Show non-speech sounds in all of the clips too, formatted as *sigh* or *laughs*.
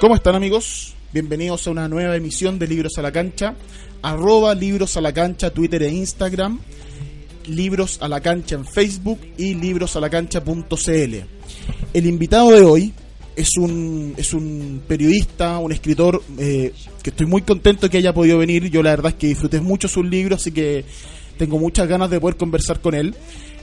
¿Cómo están amigos? Bienvenidos a una nueva emisión de Libros a la Cancha. Arroba Libros a la Cancha, Twitter e Instagram. Libros a la Cancha en Facebook y librosalacancha.cl. El invitado de hoy es un, es un periodista, un escritor eh, que estoy muy contento que haya podido venir. Yo la verdad es que disfruté mucho sus libros, así que tengo muchas ganas de poder conversar con él.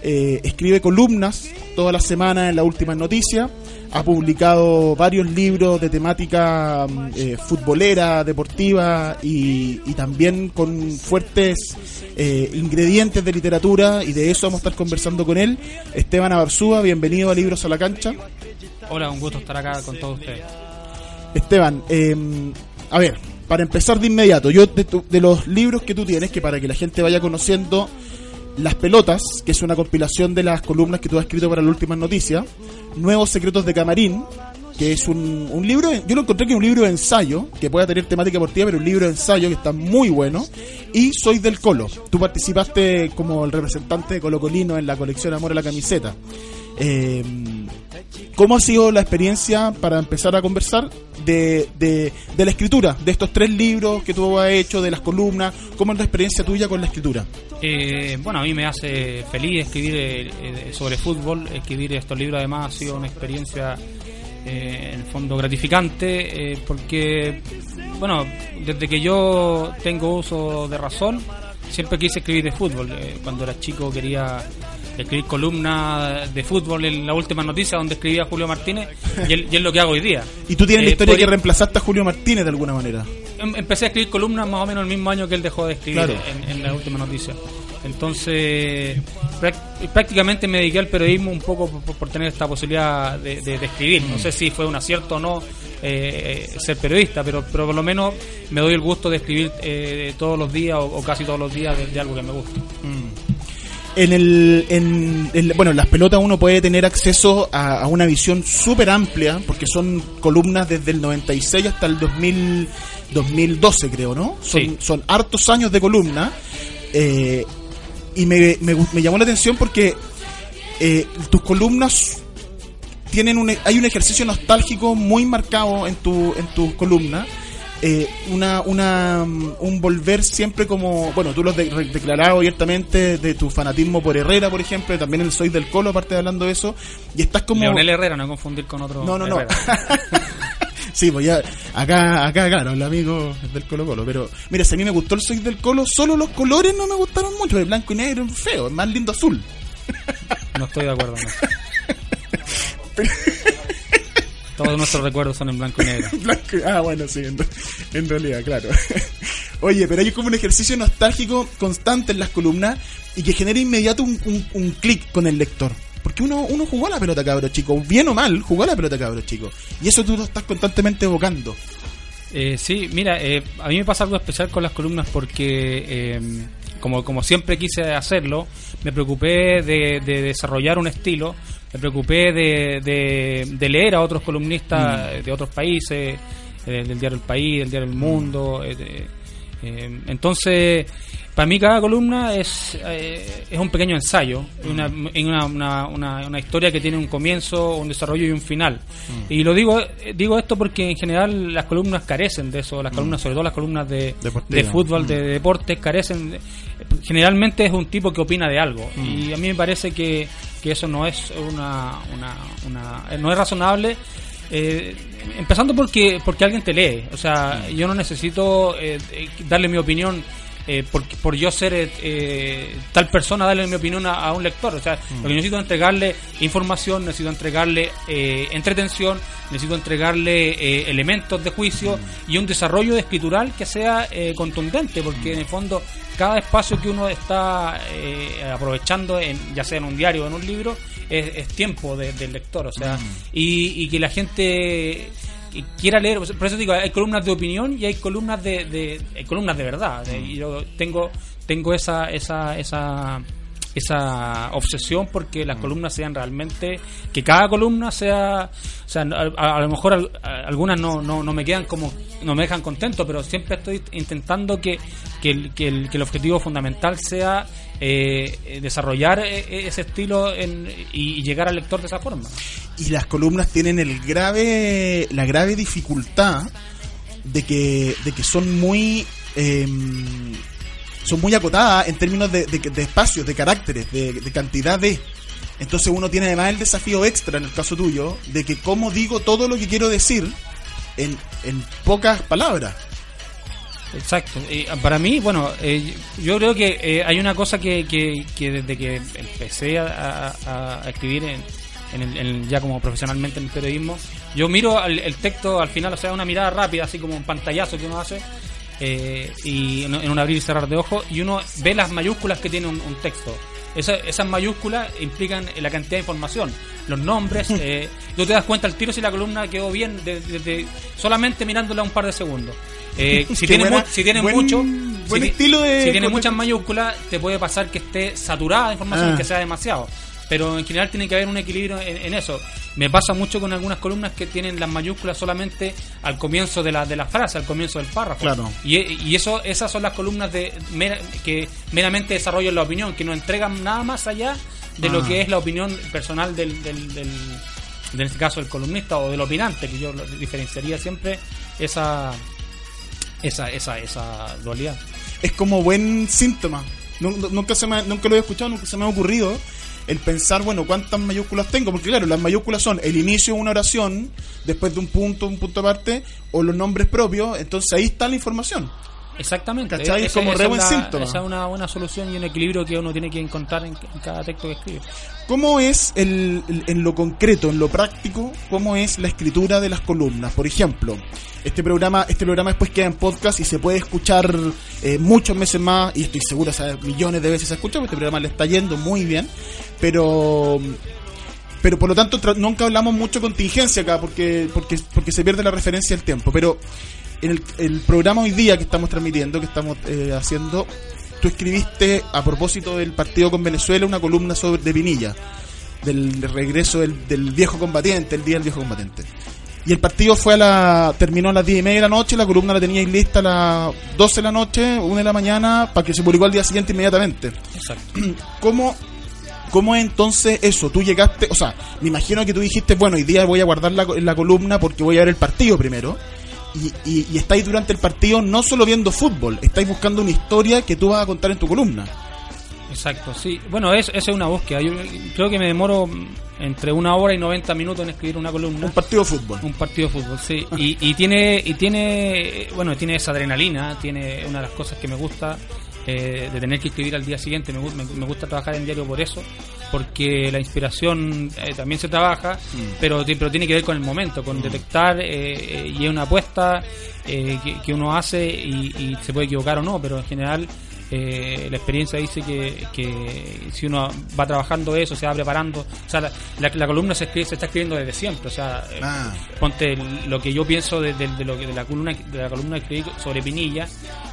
Eh, escribe columnas toda la semana en la última noticia. Ha publicado varios libros de temática mm, eh, futbolera, deportiva y, y también con fuertes eh, ingredientes de literatura y de eso vamos a estar conversando con él. Esteban Abarzúa, bienvenido a Libros a la Cancha. Hola, un gusto estar acá con todos ustedes. Esteban, eh, a ver, para empezar de inmediato, yo de, tu- de los libros que tú tienes, que para que la gente vaya conociendo Las Pelotas, que es una compilación de las columnas que tú has escrito para la última noticia, Nuevos Secretos de Camarín, que es un, libro, yo lo encontré que es un libro de ensayo, que puede tener temática deportiva, pero un libro de ensayo que está muy bueno, y Soy del Colo. Tú participaste como el representante de Colo Colino en la colección Amor a la Camiseta. Eh, ¿Cómo ha sido la experiencia para empezar a conversar de, de, de la escritura, de estos tres libros que tú has hecho, de las columnas? ¿Cómo es la experiencia tuya con la escritura? Eh, bueno, a mí me hace feliz escribir eh, eh, sobre fútbol. Escribir estos libros además ha sido una experiencia eh, en el fondo gratificante eh, porque, bueno, desde que yo tengo uso de razón, siempre quise escribir de fútbol. Eh, cuando era chico quería escribir columnas de fútbol en la última noticia donde escribía Julio Martínez y es, y es lo que hago hoy día. *laughs* Y tú tienes la Eh, historia podría- que reemplazaste a Julio Martínez de alguna manera. Em- empecé a escribir columnas más o menos el mismo año que él dejó de escribir Claro. en, en la última noticia. Entonces, prácticamente me dediqué al periodismo un poco por, por tener esta posibilidad de, de- de escribir. No sé si fue un acierto o no eh, ser periodista, pero, pero por lo menos me doy el gusto de escribir eh, todos los días o, o casi todos los días de, de algo que me gusta. En el, en, en- bueno, en las pelotas uno puede tener acceso a, a una visión súper amplia, porque son columnas desde el 96 hasta el 2000, 2012, creo, ¿no? Son, Sí. son hartos años de columna. eh, y me, me, me llamó la atención porque eh, tus columnas tienen un, hay un ejercicio nostálgico muy marcado en tu en tus columnas eh, una una mm, un volver siempre como bueno tú lo has de- declarado abiertamente de tu fanatismo por Herrera por ejemplo también el soy del Colo aparte de hablando de eso y estás como Leonel Herrera, no confundir con otro. no no no *laughs* sí pues ya acá acá claro el amigo es del Colo Colo pero mira si a mí me gustó el soy del Colo solo los colores no me gustaron mucho el blanco y negro es feo es más lindo azul No estoy de acuerdo. no. *laughs* Todos nuestros recuerdos son en blanco y negro. *laughs* Blanco- Ah, bueno, sí, en, en realidad, claro. *laughs* Oye, pero hay como un ejercicio nostálgico constante en las columnas y que genera inmediato un, un- un clic con el lector. Porque uno, uno jugó a la pelota, cabro chico. Bien o mal, jugó a la pelota, cabro chico. Y eso tú lo estás constantemente evocando. Eh, sí, mira, eh, a mí me pasa algo especial con las columnas porque, eh, como, como siempre quise hacerlo, me preocupé de, de desarrollar un estilo, me preocupé de, de- de leer a otros columnistas de otros países, eh, del diario El País, del diario El Mundo. eh, eh, entonces, para mí cada columna es, eh, es un pequeño ensayo, una, una, una, una, una historia que tiene un comienzo, un desarrollo y un final. Y lo digo digo esto porque en general las columnas carecen de eso, las columnas, sobre todo las columnas de, de fútbol, de deportes, carecen. Generalmente es un tipo que opina de algo. Y a mí me parece que, que eso no es una, una, una- no es razonable. eh, empezando porque porque alguien te lee o sea yo no necesito eh, eh, darle mi opinión eh, por, por yo ser eh, eh, tal persona darle mi opinión a, a un lector. O sea lo que yo necesito es entregarle información necesito entregarle eh, entretención necesito entregarle eh, elementos de juicio y un desarrollo escritural que sea eh, contundente porque en el fondo cada espacio que uno está eh, aprovechando en, ya sea en un diario o en un libro es, es tiempo de- del lector o sea y, y que la gente y quiera leer, por eso digo, hay columnas de opinión y hay columnas de, de- hay columnas de verdad. de- y yo tengo tengo esa esa esa esa obsesión porque las columnas sean realmente que cada columna sea o sea a, a- a lo mejor al- a- algunas no, no, no me quedan como no me dejan contento pero siempre estoy intentando que, que, el, que, el, que el objetivo fundamental sea eh, eh, desarrollar eh, ese estilo en- y, llegar al lector de esa forma y las columnas tienen el grave la grave dificultad de que em, son muy acotadas en términos de, de- de espacios, de caracteres, de, de cantidad de. Entonces uno tiene además el desafío extra, en el caso tuyo, de que cómo digo todo lo que quiero decir en pocas palabras. Exacto. Ah, para mí, bueno, eh, yo creo que eh, hay una cosa que, que, desde que empecé a, escribir en, en el- ya como profesionalmente en el periodismo, yo miro el texto al final, o sea, una mirada rápida, así como un pantallazo que uno hace, eh, y en, un abrir y cerrar de ojos, y uno ve las mayúsculas que tiene un texto. Esa- esas mayúsculas implican la cantidad de información, los nombres. *laughs* Eh, tú te das cuenta al tiro si la columna quedó bien de- de- de- solamente mirándola un par de segundos. Eh, *laughs* si, tiene buena- mu- si tiene buen- mucho, buen si, estilo de- si tiene muchas mayúsculas, te puede pasar que esté saturada de información Ah. y que sea demasiado. Pero en general tiene que haber un equilibrio en, en eso. Me pasa mucho con algunas columnas que tienen las mayúsculas solamente al comienzo de la, de la frase, al comienzo del párrafo. Claro. Y, y eso, esas son las columnas de mera- que meramente desarrollan la opinión, que no entregan nada más allá de lo Ah. que es la opinión personal del, del, del- en este caso el columnista o del opinante, que yo diferenciaría siempre esa esa esa esa dualidad. es como buen síntoma. Nu- Nunca, se me, nunca lo he escuchado, nunca se me ha ocurrido el pensar, bueno, cuántas mayúsculas tengo. Porque claro, las mayúsculas son el inicio de una oración, después de un punto, un punto aparte, o los nombres propios. Entonces ahí está la información. Exactamente. ¿Cachai? Es como esa re buen síntoma. Esa es una buena solución y un equilibrio que uno tiene que encontrar en, en cada texto que escribe. ¿Cómo es el, el- en lo concreto, en lo práctico, cómo es la escritura de las columnas? Por ejemplo, este programa, este programa después queda en podcast y se puede escuchar eh, muchos meses más, y estoy seguro, o sea, millones de veces se escucha, porque este programa le está yendo muy bien, pero pero por lo tanto nunca hablamos mucho contingencia acá porque porque porque se pierde la referencia del tiempo pero en el, el programa hoy día que estamos transmitiendo que estamos eh, haciendo tú escribiste a propósito del partido con Venezuela una columna sobre de Pinilla del regreso del, del viejo combatiente el día del viejo combatiente y el partido fue a la terminó a las 10 y media de la noche la columna la teníais lista a las 12 de la noche 1 de la mañana para que se publicó al día siguiente inmediatamente Exacto. *clears throat* ¿Cómo, ¿Cómo es entonces eso? Tú llegaste, o sea, me imagino que tú dijiste, bueno, hoy día voy a guardar la, la columna porque voy a ver el partido primero. Y, y, y estáis durante el partido no solo viendo fútbol, estáis buscando una historia que tú vas a contar en tu columna. Exacto, sí. Bueno, es, esa es una búsqueda. Yo creo que me demoro entre una hora y 90 minutos en escribir una columna. Un partido de fútbol. Un partido de fútbol, sí. Y, y tiene, y tiene, bueno, tiene esa adrenalina, tiene una de las cosas que me gusta eh, de tener que escribir al día siguiente. Me, gu- me, me gusta trabajar en diario por eso, porque la inspiración eh, también se trabaja, pero, ti- pero tiene que ver con el momento, con detectar eh, eh, y es una apuesta eh, que, que uno hace y, y se puede equivocar o no, pero en general eh, la experiencia dice que, que, si uno va trabajando eso, se va preparando, o sea, la, columna se, escribe, se está escribiendo desde siempre, o sea, eh, ah. ponte lo que yo pienso de, lo que de la columna de la columna que escribí sobre Pinilla,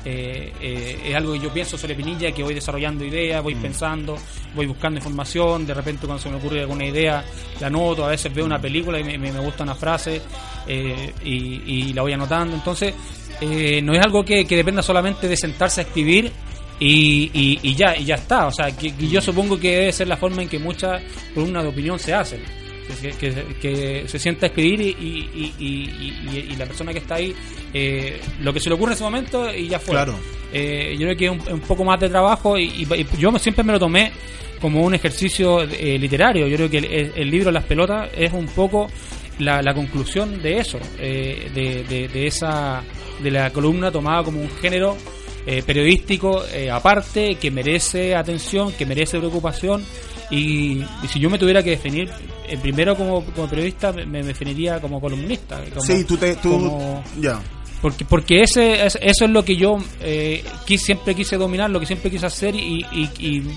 eh, es algo que yo pienso sobre Pinilla, que voy desarrollando ideas, voy mm. pensando, voy buscando información, de repente cuando se me ocurre alguna idea la anoto, a veces veo una película y me, gusta una frase y, y, la voy anotando, entonces no es algo que, que dependa solamente de sentarse a escribir y, y, ya y ya está. O sea, que, yo supongo que debe ser la forma en que muchas columnas de opinión se hacen. Que, se sienta a escribir y, y, la persona que está ahí, eh, lo que se le ocurre en ese momento y ya fue. Claro. Eh, yo creo que es un, poco más de trabajo y, yo siempre me lo tomé como un ejercicio eh, literario. Yo creo que el, libro Las Pelotas es un poco la, la conclusión de eso, de, de, de, esa de la columna tomada como un género eh, periodístico eh, aparte que merece atención, que merece preocupación. Y, si yo me tuviera que definir, eh, primero como, periodista me, definiría como columnista. sí, tú te. Tú, ya. Porque, porque ese, eso es lo que yo eh, siempre quise dominar, lo que siempre quise hacer y,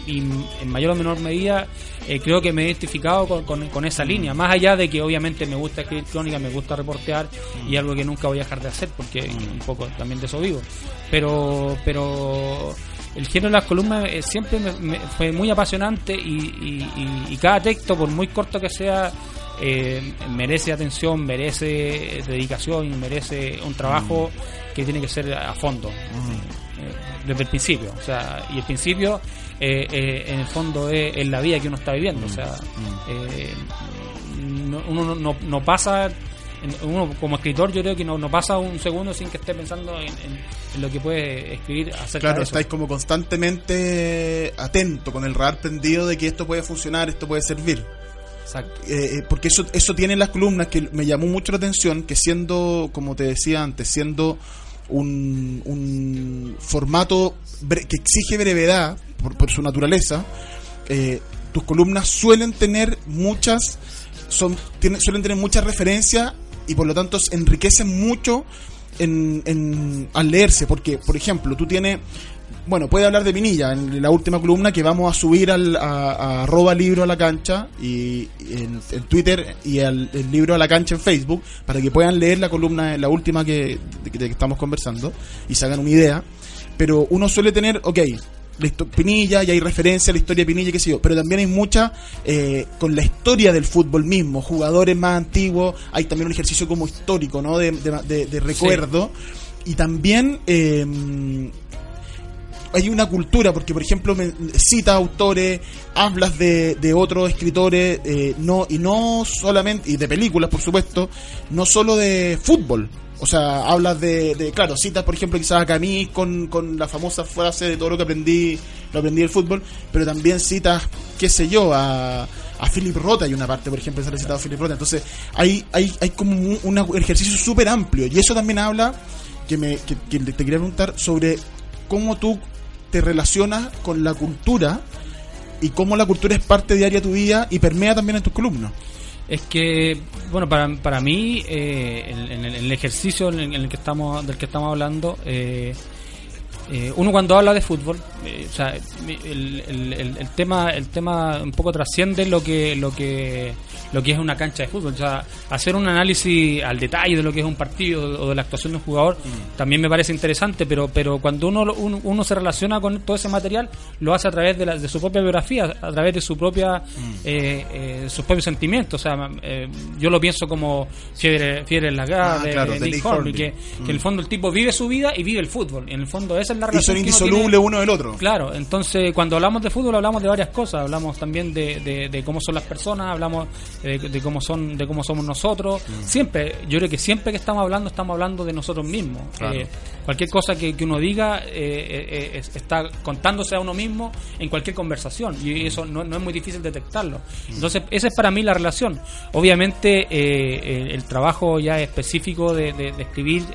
en mayor o menor medida eh, creo que me he identificado con, esa línea. Más allá de que obviamente me gusta escribir crónica, me gusta reportear y algo que nunca voy a dejar de hacer porque un poco también de eso vivo. Pero, pero el género de las columnas eh, siempre me, fue muy apasionante y cada texto, por muy corto que sea, eh, merece atención, merece dedicación, merece un trabajo que tiene que ser a fondo, desde el principio. O sea, y el principio, eh, en el fondo, es, en la vida que uno está viviendo. O sea, uno no, pasa uno como escritor yo creo que no, no pasa un segundo sin que esté pensando en, lo que puede escribir acerca claro de estáis como constantemente atento con el radar prendido de que esto puede funcionar esto puede servir eh, eh, porque eso, eso tiene las columnas que me llamó mucho la atención, que siendo, como te decía antes, siendo un, un formato que exige brevedad por, su naturaleza, eh, tus columnas suelen tener muchas, son, suelen tener muchas referencias y por lo tanto enriquecen mucho en, en, al leerse, porque, por ejemplo, tú tienes bueno, puede hablar de Pinilla en la última columna que vamos a subir al, a, arroba libro a la cancha y, en, Twitter y el libro a la cancha en Facebook para que puedan leer la columna, la última que, de, que estamos conversando y se hagan una idea. Pero uno suele tener, ok, Pinilla y hay referencia a la historia de Pinilla, qué sé yo, pero también hay mucha eh, con la historia del fútbol mismo, jugadores más antiguos, hay también un ejercicio como histórico, ¿no? De, de, recuerdo. Y también eh, hay una cultura, porque por ejemplo me, cita autores, hablas de, de otros escritores, eh, no y no solamente, y de películas por supuesto, no solo de fútbol. O sea, hablas de, de claro, citas por ejemplo quizás a Camille con, con la famosa frase de todo lo que aprendí, lo aprendí del fútbol, pero también citas, qué sé yo, a, a Philip Rota hay una parte, por ejemplo, se ha citado a Philip Rota. Entonces, hay, hay, hay como un, ejercicio súper amplio. Y eso también habla, que, me, que, que te quería preguntar, sobre cómo tú te relacionas con la cultura y cómo la cultura es parte diaria de tu vida y permea también en tus columnas. Es que, bueno, para, para mí, eh, en, el, ejercicio en el que estamos, del que estamos hablando, eh, eh, uno cuando habla de fútbol, o sea, el, el, tema, el tema un poco trasciende lo que, lo que lo que es una cancha de fútbol. O sea, hacer un análisis al detalle de lo que es un partido o de la actuación de un jugador mm. también me parece interesante, pero pero cuando uno, uno, se relaciona con todo ese material, lo hace a través de, la, de su propia biografía, a través de su propia mm. eh, eh, sus propios sentimientos. O sea, eh, yo lo pienso como Fiebre, en la Gara, ah, de, Nick Hornby, que, en el mm. fondo el tipo vive su vida y vive el fútbol. En el fondo esa es la relación. Y son indisolubles uno del otro. Claro, entonces cuando hablamos de fútbol hablamos de varias cosas, hablamos también de, de cómo son las personas, hablamos de, cómo son de cómo somos nosotros. Mm. siempre yo creo que siempre que estamos hablando estamos hablando de nosotros mismos. Eh, cualquier cosa que, uno diga eh, eh, está contándose a uno mismo en cualquier conversación y eso no, es muy difícil detectarlo. Mm. entonces esa es para mí la relación. Obviamente el, trabajo ya específico de, escribir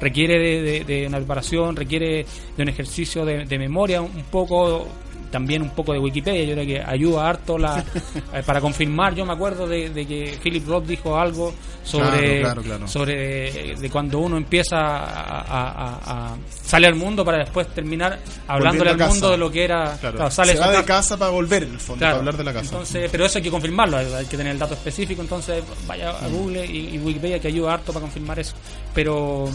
requiere de, una preparación requiere de un ejercicio de, memoria un poco también un poco de Wikipedia, yo creo que ayuda harto la, *laughs* eh, para confirmar. Yo me acuerdo de, de que Philip Roth dijo algo sobre, Claro, claro, claro. sobre de cuando uno empieza a, a- sale al mundo para después terminar hablándole al mundo de lo que era. Sale se va de casa. para volver, en el fondo, para hablar de la casa. Entonces, pero eso hay que confirmarlo, hay, hay que tener el dato específico, entonces vaya a Google y, y Wikipedia que ayuda harto para confirmar eso. Pero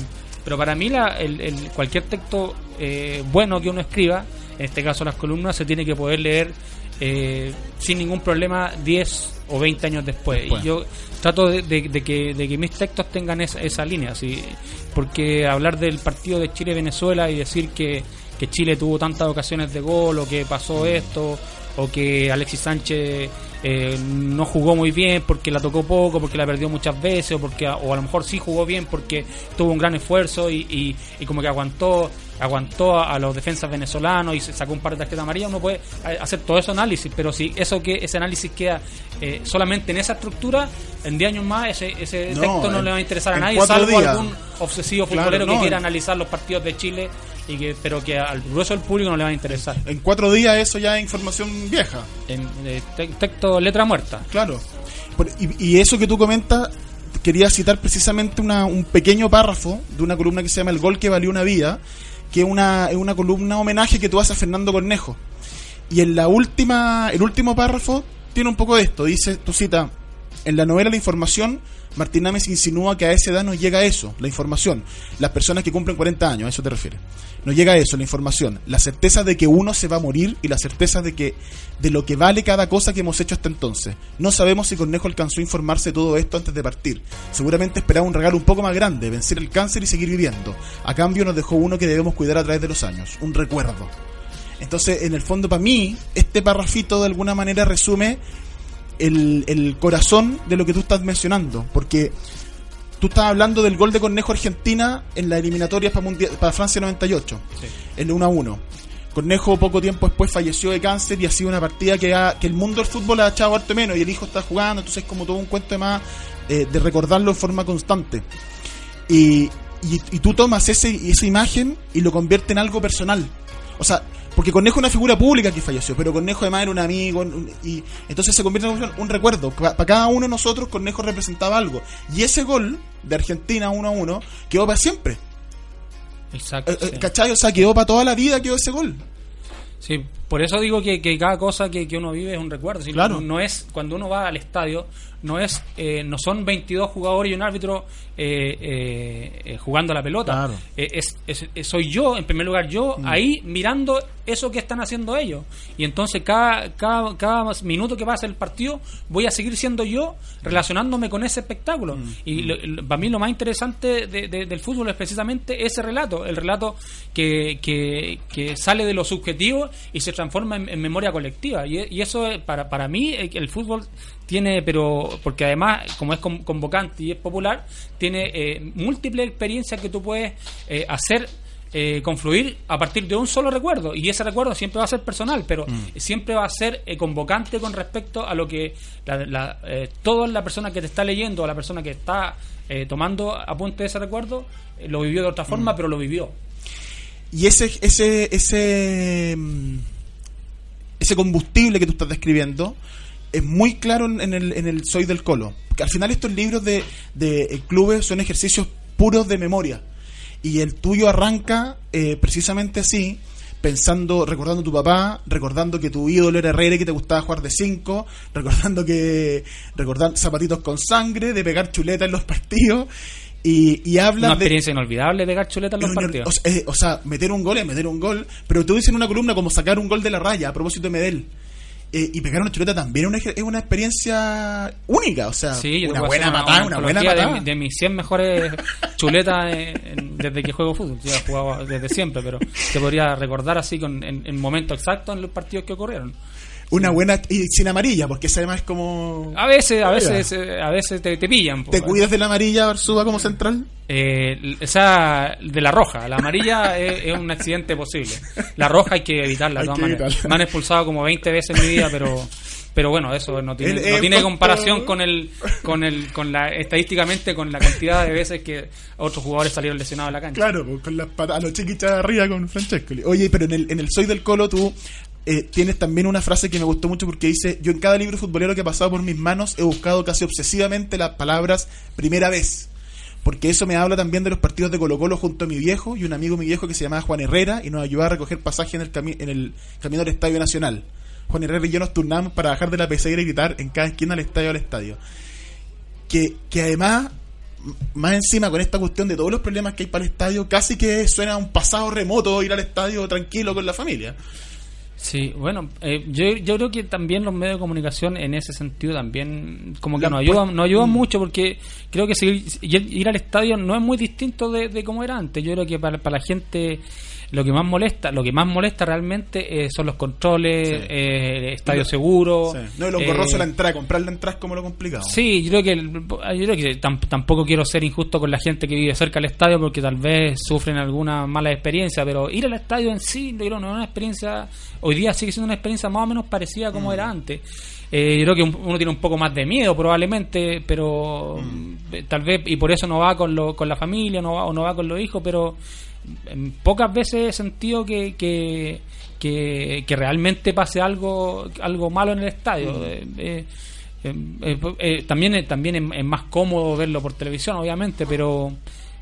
pero para mí la, el, el- cualquier texto eh, bueno que uno escriba, en este caso las columnas, se tiene que poder leer eh, sin ningún problema 10 o 20 años después. Después. Y yo trato de, de- de que, de que mis textos tengan esa, esa línea, así, porque hablar del partido de Chile-Venezuela y decir que, que Chile tuvo tantas ocasiones de gol o que pasó esto o que Alexis Sánchez eh, no jugó muy bien porque la tocó poco, porque la perdió muchas veces o porque o a lo mejor sí jugó bien porque tuvo un gran esfuerzo y, y, y como que aguantó aguantó a, a los defensas venezolanos y sacó un par de tarjetas amarillas, uno puede hacer todo ese análisis, pero si eso que ese análisis queda eh, solamente en esa estructura, en 10 años más ese, ese No, texto no en- le va a interesar a nadie, salvo días. algún obsesivo Claro, futbolero no, que quiera en- analizar los partidos de Chile y que pero que al grueso del público no le va a interesar. En cuatro días eso ya es información vieja. En, eh, te- texto letra muerta. Claro. Por- y, y eso que tú comentas, quería citar precisamente una- un pequeño párrafo de una columna que se llama El gol que valió una vida, que es una, es una columna homenaje que tú haces a Fernando Cornejo. Y en la última, el último párrafo tiene un poco de esto. Dice, tu cita, en la novela La Información, Martín Ames insinúa que a esa edad nos llega eso, la información. Las personas que cumplen 40 años, a eso te refieres. Nos llega eso, la información. La certeza de que uno se va a morir y la certeza de que de lo que vale cada cosa que hemos hecho hasta entonces. No sabemos si Cornejo alcanzó a informarse de todo esto antes de partir. Seguramente esperaba un regalo un poco más grande, vencer el cáncer y seguir viviendo. A cambio nos dejó uno que debemos cuidar a través de los años, un recuerdo. Entonces, en el fondo, para mí, este parrafito de alguna manera resume el, el corazón de lo que tú estás mencionando. Porque tú estás hablando del gol de Cornejo Argentina en la eliminatoria para, Mundial- para Francia 98, el 1 a 1. Cornejo poco tiempo después falleció de cáncer y ha sido una partida que, ha- que el mundo del fútbol ha echado harto menos y el hijo está jugando, entonces es como todo un cuento de más eh, de recordarlo en forma constante. Y, y, y tú tomas ese, esa imagen y lo conviertes en algo personal. O sea, porque Cornejo es una figura pública que falleció, pero Cornejo además era un amigo, un- y entonces se convierte en un, recuerdo. Pa- Para cada uno de nosotros, Cornejo representaba algo. Y ese gol de Argentina 1 a 1 quedó para siempre. Exacto. Eh, eh, sí. ¿Cachai? O sea, quedó para toda la vida, quedó ese gol. Sí, por eso digo que, que cada cosa que, que uno vive es un recuerdo. Claro. no, es cuando uno va al estadio, no es eh, no son 22 jugadores y un árbitro eh, eh, eh, jugando la pelota. Claro. Es, es- es- soy yo, en primer lugar, yo ahí mirando eso que están haciendo ellos. Y entonces cada, cada, cada minuto que pasa el partido voy a seguir siendo yo relacionándome con ese espectáculo. Y lo- lo- para mí lo más interesante de- de- del fútbol es precisamente ese relato, el relato que, que, que sale de lo subjetivo y se transforma en, en memoria colectiva. Y, y eso es, para, para mí eh, el fútbol tiene, pero porque además como es con- convocante y es popular, tiene eh, múltiples experiencias que tú puedes eh, hacer eh, confluir a partir de un solo recuerdo. Y ese recuerdo siempre va a ser personal pero siempre va a ser eh, convocante con respecto a lo que la, la, eh, toda la persona que te está leyendo o la persona que está eh, tomando apunte de ese recuerdo eh, lo vivió de otra forma pero lo vivió. Y ese, ese, ese, mm, ese combustible que tú estás describiendo es muy claro en, el, en el Soy del Colo. Porque al final estos libros de, de eh, clubes son ejercicios puros de memoria. Y el tuyo arranca eh, precisamente así, pensando, recordando a tu papá, recordando que tu ídolo era Herrera y que te gustaba jugar de 5, recordando que recordar zapatitos con sangre, de pegar chuleta en los *laughs* partidos. Y, y hablan una de, experiencia inolvidable pegar chuleta en los partidos O, sea, eh, o sea, meter un gol es meter un gol, pero tú dices en una columna como sacar un gol de la raya a propósito de Medel. Eh, y pegar una chuleta también es una, es una experiencia única, o sea, Sí, una buena patada, una buena patada. De, de mis 100 mejores *laughs* chuletas en- en- desde que juego fútbol. Yo he jugado desde siempre, pero te podría recordar así con, en, en momentos exactos en los partidos que ocurrieron. Una buena, y sin amarilla, porque esa además es como... A veces, a veces, eh, a veces te, te pillan. po. ¿Te cuidas de la amarilla, Barzúa, como central? Eh, esa de la roja, la amarilla *laughs* es, es un accidente posible. La roja hay que evitarla. de Hay todas que maneras. evitarla. Me han expulsado como 20 veces en mi vida, pero pero bueno, eso no tiene, El- no tiene comparación con el con el con la estadísticamente con la cantidad de veces que otros jugadores salieron lesionados de la cancha. Claro, pues, con las patas, a los chiquichas arriba con Francesco. Oye, pero en el, en el Soy del Colo tú eh, tienes también una frase que me gustó mucho porque dice, yo en cada libro futbolero que ha pasado por mis manos he buscado casi obsesivamente las palabras primera vez. Porque eso me habla también de los partidos de Colo Colo junto a mi viejo y un amigo mi viejo que se llamaba Juan Herrera y nos ayudaba a recoger pasaje en el, cami- en el camino del Estadio Nacional. Juan Herrera y yo nos turnamos para bajar de la pecera y gritar en cada esquina del estadio al estadio. Que, que además, más encima con esta cuestión de todos los problemas que hay para el estadio, casi que suena a un pasado remoto ir al estadio tranquilo con la familia. Sí, bueno, eh, yo, yo creo que también los medios de comunicación en ese sentido también como que nos ayudan, nos ayudan Mm. mucho porque creo que seguir, ir, ir al estadio no es muy distinto de, de como era antes. Yo creo que para, para la gente lo que más molesta, lo que más molesta realmente eh, son los controles, Sí. eh, estadio seguro. Sí. No, y lo eh, engorroso la entrada, comprar la entrada es como lo complicado. Sí, yo creo que, el- yo creo que tam- tampoco quiero ser injusto con la gente que vive cerca del estadio porque tal vez sufren alguna mala experiencia, pero ir al estadio en sí creo, no es una experiencia, hoy día sigue siendo una experiencia más o menos parecida a como era antes. Eh, yo creo que un- uno tiene un poco más de miedo probablemente, pero eh, tal vez, y por eso no va con, lo, con la familia no va, o no va con los hijos, pero pocas veces he sentido que, que, que, que realmente pase algo algo malo en el estadio. Eh, eh, eh, eh, también es, también es, es más cómodo verlo por televisión, obviamente, pero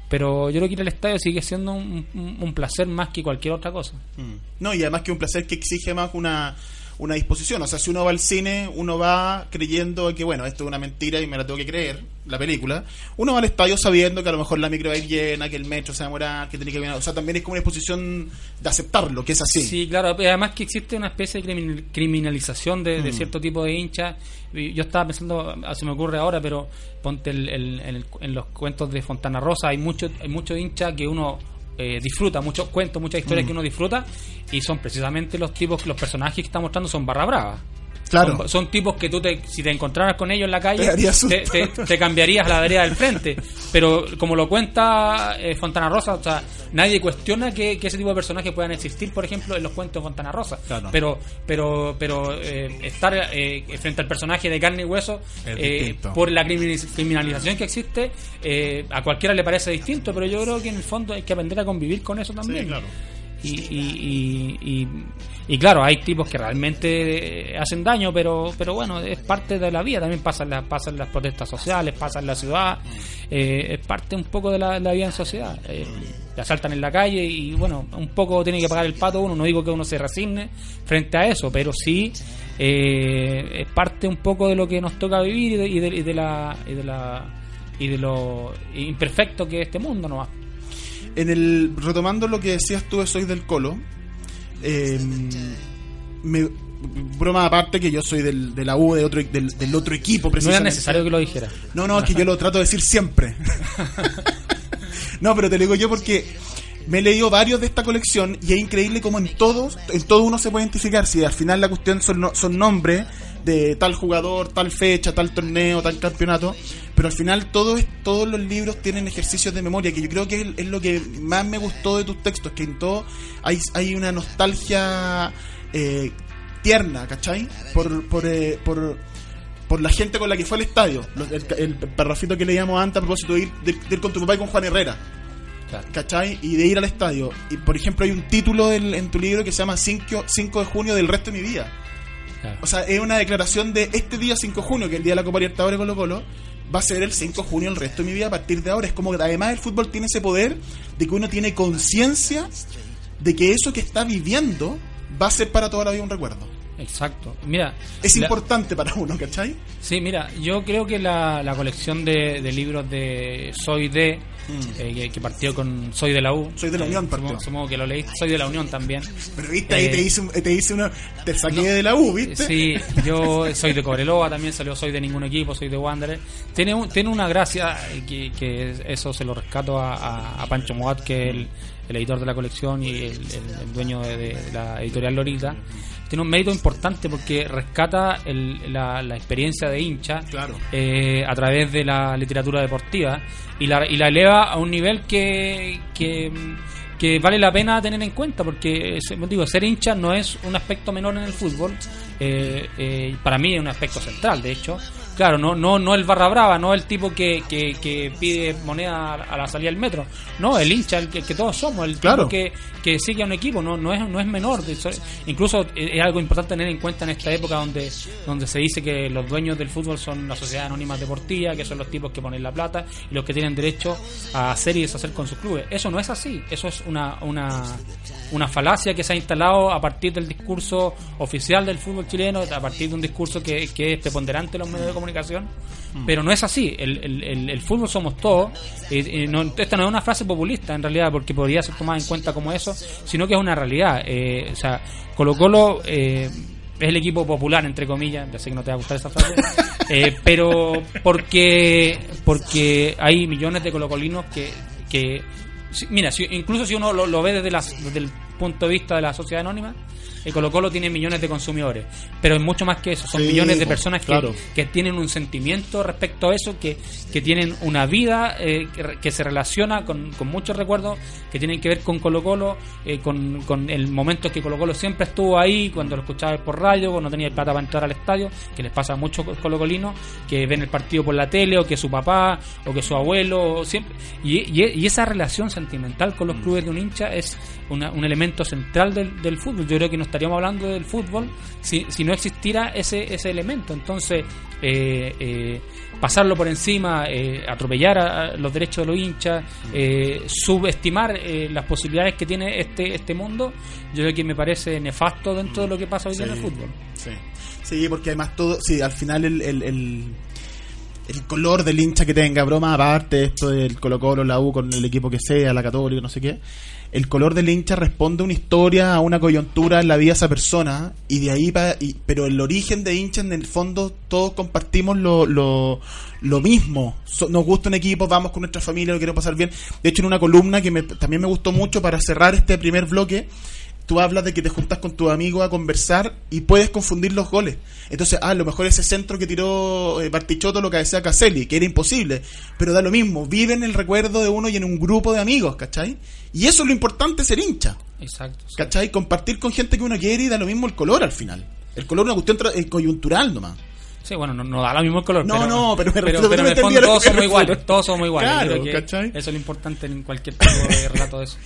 pero yo creo que ir al estadio sigue siendo un, un- un placer más que cualquier otra cosa. Mm. No, y además que un placer que exige más una, una disposición. O sea, si uno va al cine, uno va creyendo que, bueno, esto es una mentira y me la tengo que creer, la película. Uno va al estadio sabiendo que a lo mejor la micro va a ir llena, que el metro se va a demorar, que tiene que venir. O sea, también es como una disposición de aceptarlo, que es así. Sí, claro, pero además que existe una especie de criminal- criminalización de, de cierto tipo de hinchas. Yo estaba pensando, ah, se me ocurre ahora, pero ponte el- el- en, el- en los cuentos de Fontana Rosa, hay muchos hay muchos hinchas que uno eh, disfruta, muchos cuentos, muchas historias que uno disfruta, y son precisamente los tipos, los personajes que está mostrando son barra brava. Claro. Son, son tipos que tú, te, si te encontraras con ellos en la calle, Te te, te- cambiarías a la vereda del frente. Pero como lo cuenta eh, Fontana Rosa, o sea, nadie cuestiona que, que ese tipo de personajes puedan existir, por ejemplo, en los cuentos de Fontana Rosa. Claro. Pero pero pero eh, estar eh, frente al personaje de carne y hueso, Es eh, por la criminaliz- criminalización que existe, eh, a cualquiera le parece distinto, pero yo creo que en el fondo hay que aprender a convivir con eso también. Sí, claro. Y, y, y, y- claro, hay tipos que realmente eh, hacen daño, pero pero bueno, es parte de la vida. También pasan las, pasan las protestas sociales, pasan la ciudad, eh, es parte un poco de la, vida en sociedad. Eh, te asaltan en la calle y bueno, un poco tiene que pagar el pato uno. No digo que uno se resigne frente a eso, pero sí eh, es parte un poco de lo que nos toca vivir y de, de- de la. Y de la y de lo imperfecto que es este mundo nomás. En el, retomando lo que decías tú de Soy del Colo, eh, me, broma aparte que yo soy del, de la U, de otro, del, del otro equipo, No era precisamente. necesario que lo dijera. No, no, es que yo lo trato de decir siempre. *laughs* no, pero te lo digo yo porque me he leído varios de esta colección y es increíble como en todos, en todo uno se puede identificar. Si al final la cuestión son, son nombres de tal jugador, tal fecha, tal torneo, tal campeonato, pero al final todo es- todos los libros tienen ejercicios de memoria, que yo creo que es, es lo que más me gustó de tus textos, que en todo hay, hay una nostalgia eh, tierna, ¿cachai? Por, por, eh, por, por la gente con la que fue al estadio. El, el parrafito que leíamos antes a propósito de ir, de- de ir con tu papá y con Juan Herrera. ¿Cachai? Y de ir al estadio. Y por ejemplo, hay un título del- en tu libro que se llama 5, 5 de junio del resto de mi vida. Claro. O sea, es una declaración de este día 5 de junio, que es el día de la Copa Libertadores Colo Colo, va a ser el 5 de junio el resto de mi vida a partir de ahora. Es como que además el fútbol tiene ese poder de que uno tiene conciencia de que eso que está viviendo va a ser para toda la vida un recuerdo. Exacto. Mira, Es la- importante para uno, ¿cachai? Sí, mira, yo creo que la, la colección de, de libros de Soy de, Mm. eh, que, partió con Soy de la U. Soy de la eh, Unión supongo, partió. supongo que lo leí. Soy de la Unión también. Pero viste, ahí Eh, te hice, te hice una. Te saqué de la U, ¿viste? Sí, yo soy de Cobreloa, también salió Soy de ningún equipo, soy de Wanderer. Tiene, un- tiene una gracia eh, que, que eso se lo rescato a, a- a Pancho Moat, que es el, el editor de la colección y el, el- el dueño de, de la editorial Lorita. Tiene un mérito importante porque rescata el- la, la experiencia de hincha Claro. eh, a través de la literatura deportiva y la, y la eleva a un nivel que, que, que vale la pena tener en cuenta porque digo ser hincha no es un aspecto menor en el fútbol eh, eh, para mí es un aspecto central de hecho Claro, no, no, no el barra brava, no el tipo que, que, que pide moneda a la salida del metro. No, el hincha, el que, que todos somos, el Claro. tipo que, que sigue a un equipo, no, no, es, no es menor. Incluso eh, es algo importante tener en cuenta en esta época donde, donde se dice que los dueños del fútbol son las sociedades anónimas deportivas, que son los tipos que ponen la plata y los que tienen derecho a hacer y deshacer con sus clubes. Eso no es así, eso es una, una, una falacia que se ha instalado a partir del discurso oficial del fútbol chileno, a partir de un discurso que, que es preponderante en los medios de comunicación. Pero no es así, el, el, el, el fútbol somos todos. eh, eh, no- esta no es una frase populista en realidad, porque podría ser tomada en cuenta como eso, sino que es una realidad. Eh, o sea, Colo Colo eh, es el equipo popular, entre comillas, ya sé que no te va a gustar esa frase, *laughs* eh, pero porque, porque hay millones de colocolinos que, que si- mira, si- incluso si uno lo, lo ve desde, las- desde el punto de vista de la sociedad anónima, el Colo Colo tiene millones de consumidores, pero es mucho más que eso, son Sí, millones de personas que, claro. que tienen un sentimiento respecto a eso, que, que tienen una vida eh, que, se relaciona con, con muchos recuerdos que tienen que ver con Colo Colo, eh, con, con el momento que Colo Colo siempre estuvo ahí, cuando lo escuchabas por radio, cuando tenía el plata para entrar al estadio, que les pasa a muchos colocolinos, que ven el partido por la tele, o que su papá, o que su abuelo, siempre. Y, y- y esa relación sentimental con los Mm. clubes de un hincha es una- un elemento central del, del fútbol. Yo creo que no estaríamos hablando del fútbol si, si no existiera ese, ese elemento. Entonces, eh, eh, pasarlo por encima, eh, atropellar a, a los derechos de los hinchas, eh, subestimar eh, las posibilidades que tiene este, este mundo, yo creo que me parece nefasto dentro de lo que pasa hoy día en el Sí. fútbol. Sí. Sí, porque además todo, sí, al final el, el, el, el color del hincha que tenga, broma aparte, esto del Colo Colo, la U con el equipo que sea, la Católica, no sé qué, el color del hincha responde a una historia, a una coyuntura en la vida de esa persona, y de ahí, pa- y, pero el origen de hincha en el fondo todos compartimos lo, lo, lo mismo, nos gusta un equipo, vamos con nuestra familia, lo queremos pasar bien. De hecho, en una columna que me- también me gustó mucho para cerrar este primer bloque, tú hablas de que te juntas con tu amigo a conversar y puedes confundir los goles. Entonces, ah, a lo mejor ese centro que tiró eh, Bartichotto lo cabecea Caselli, que era imposible, pero da lo mismo, vive en el recuerdo de uno y en un grupo de amigos, ¿cachai? Y eso es lo importante, ser hincha, Exacto. sí. ¿cachai? Compartir con gente que uno quiere y da lo mismo el color al final. El color es una cuestión coyuntural nomás. Sí, bueno, no, no da lo mismo el color. No, pero, no, pero me pero, me fondo todos somos iguales. Todos somos iguales. Claro. Eso es lo importante en cualquier tipo de relato de eso.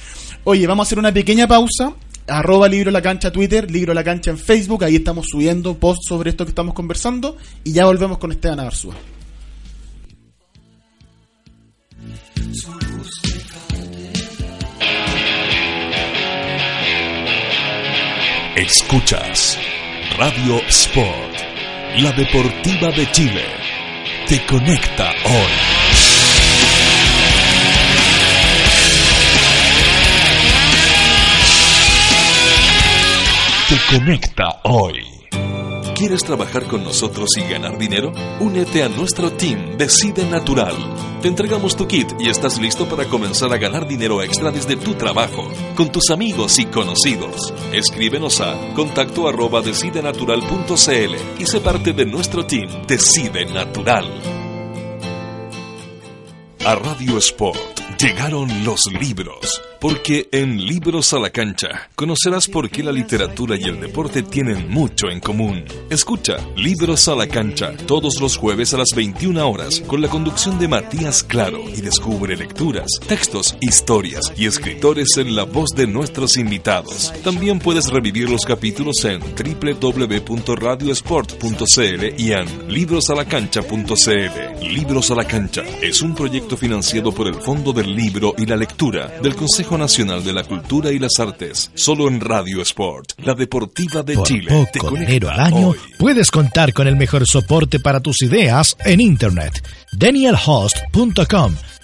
Oye, vamos a hacer una pequeña pausa. Arroba Libro La Cancha Twitter, Libro La Cancha en Facebook. Ahí estamos subiendo posts sobre esto que estamos conversando. Y ya volvemos con Esteban Arzúa. Escuchas Radio Sport, la deportiva de Chile. Te conecta hoy. Conecta hoy. ¿Quieres trabajar con nosotros y ganar dinero? Únete a nuestro team Decide Natural. Te entregamos tu kit y estás listo para comenzar a ganar dinero extra desde tu trabajo, con tus amigos y conocidos. Escríbenos a contacto arroba decidenatural.cl y sé parte de nuestro team Decide Natural. A Radio Sport llegaron los libros, porque en Libros a la Cancha conocerás por qué la literatura y el deporte tienen mucho en común. Escucha Libros a la Cancha todos los jueves a las 21 horas con la conducción de Matías Claro y descubre lecturas, textos, historias y escritores en la voz de nuestros invitados. También puedes revivir los capítulos en www.radiosport.cl y en librosalacancha.cl. Libros a la Cancha es un proyecto financiado por el Fondo del Libro y la Lectura del Consejo Nacional de la Cultura y las Artes, solo en Radio Sport, la deportiva de Por Chile. Te poco dinero al año, hoy. puedes contar con el mejor soporte para tus ideas en Internet. DanielHost.com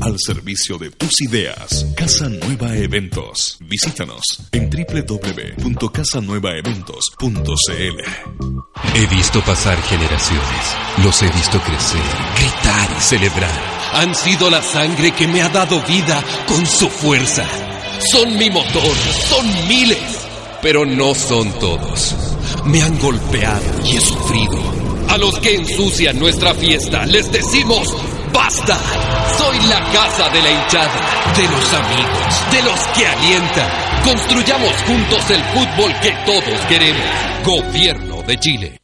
al servicio de tus ideas. Casa Nueva Eventos. Visítanos en www.casanuevaeventos.cl. He visto pasar generaciones, los he visto crecer, gritar y celebrar. Han sido la sangre que me ha dado vida con su fuerza. Son mi motor, son miles, pero no son todos. Me han golpeado y he sufrido. A los que ensucian nuestra fiesta les decimos ¡Basta! Soy la casa de la hinchada, de los amigos, de los que alientan. Construyamos juntos el fútbol que todos queremos. Gobierno de Chile.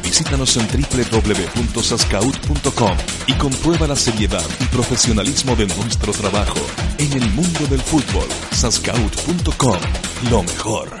Visítanos en www.sascaut.com y comprueba la seriedad y profesionalismo de nuestro trabajo en el mundo del fútbol. Sascaut.com, lo mejor.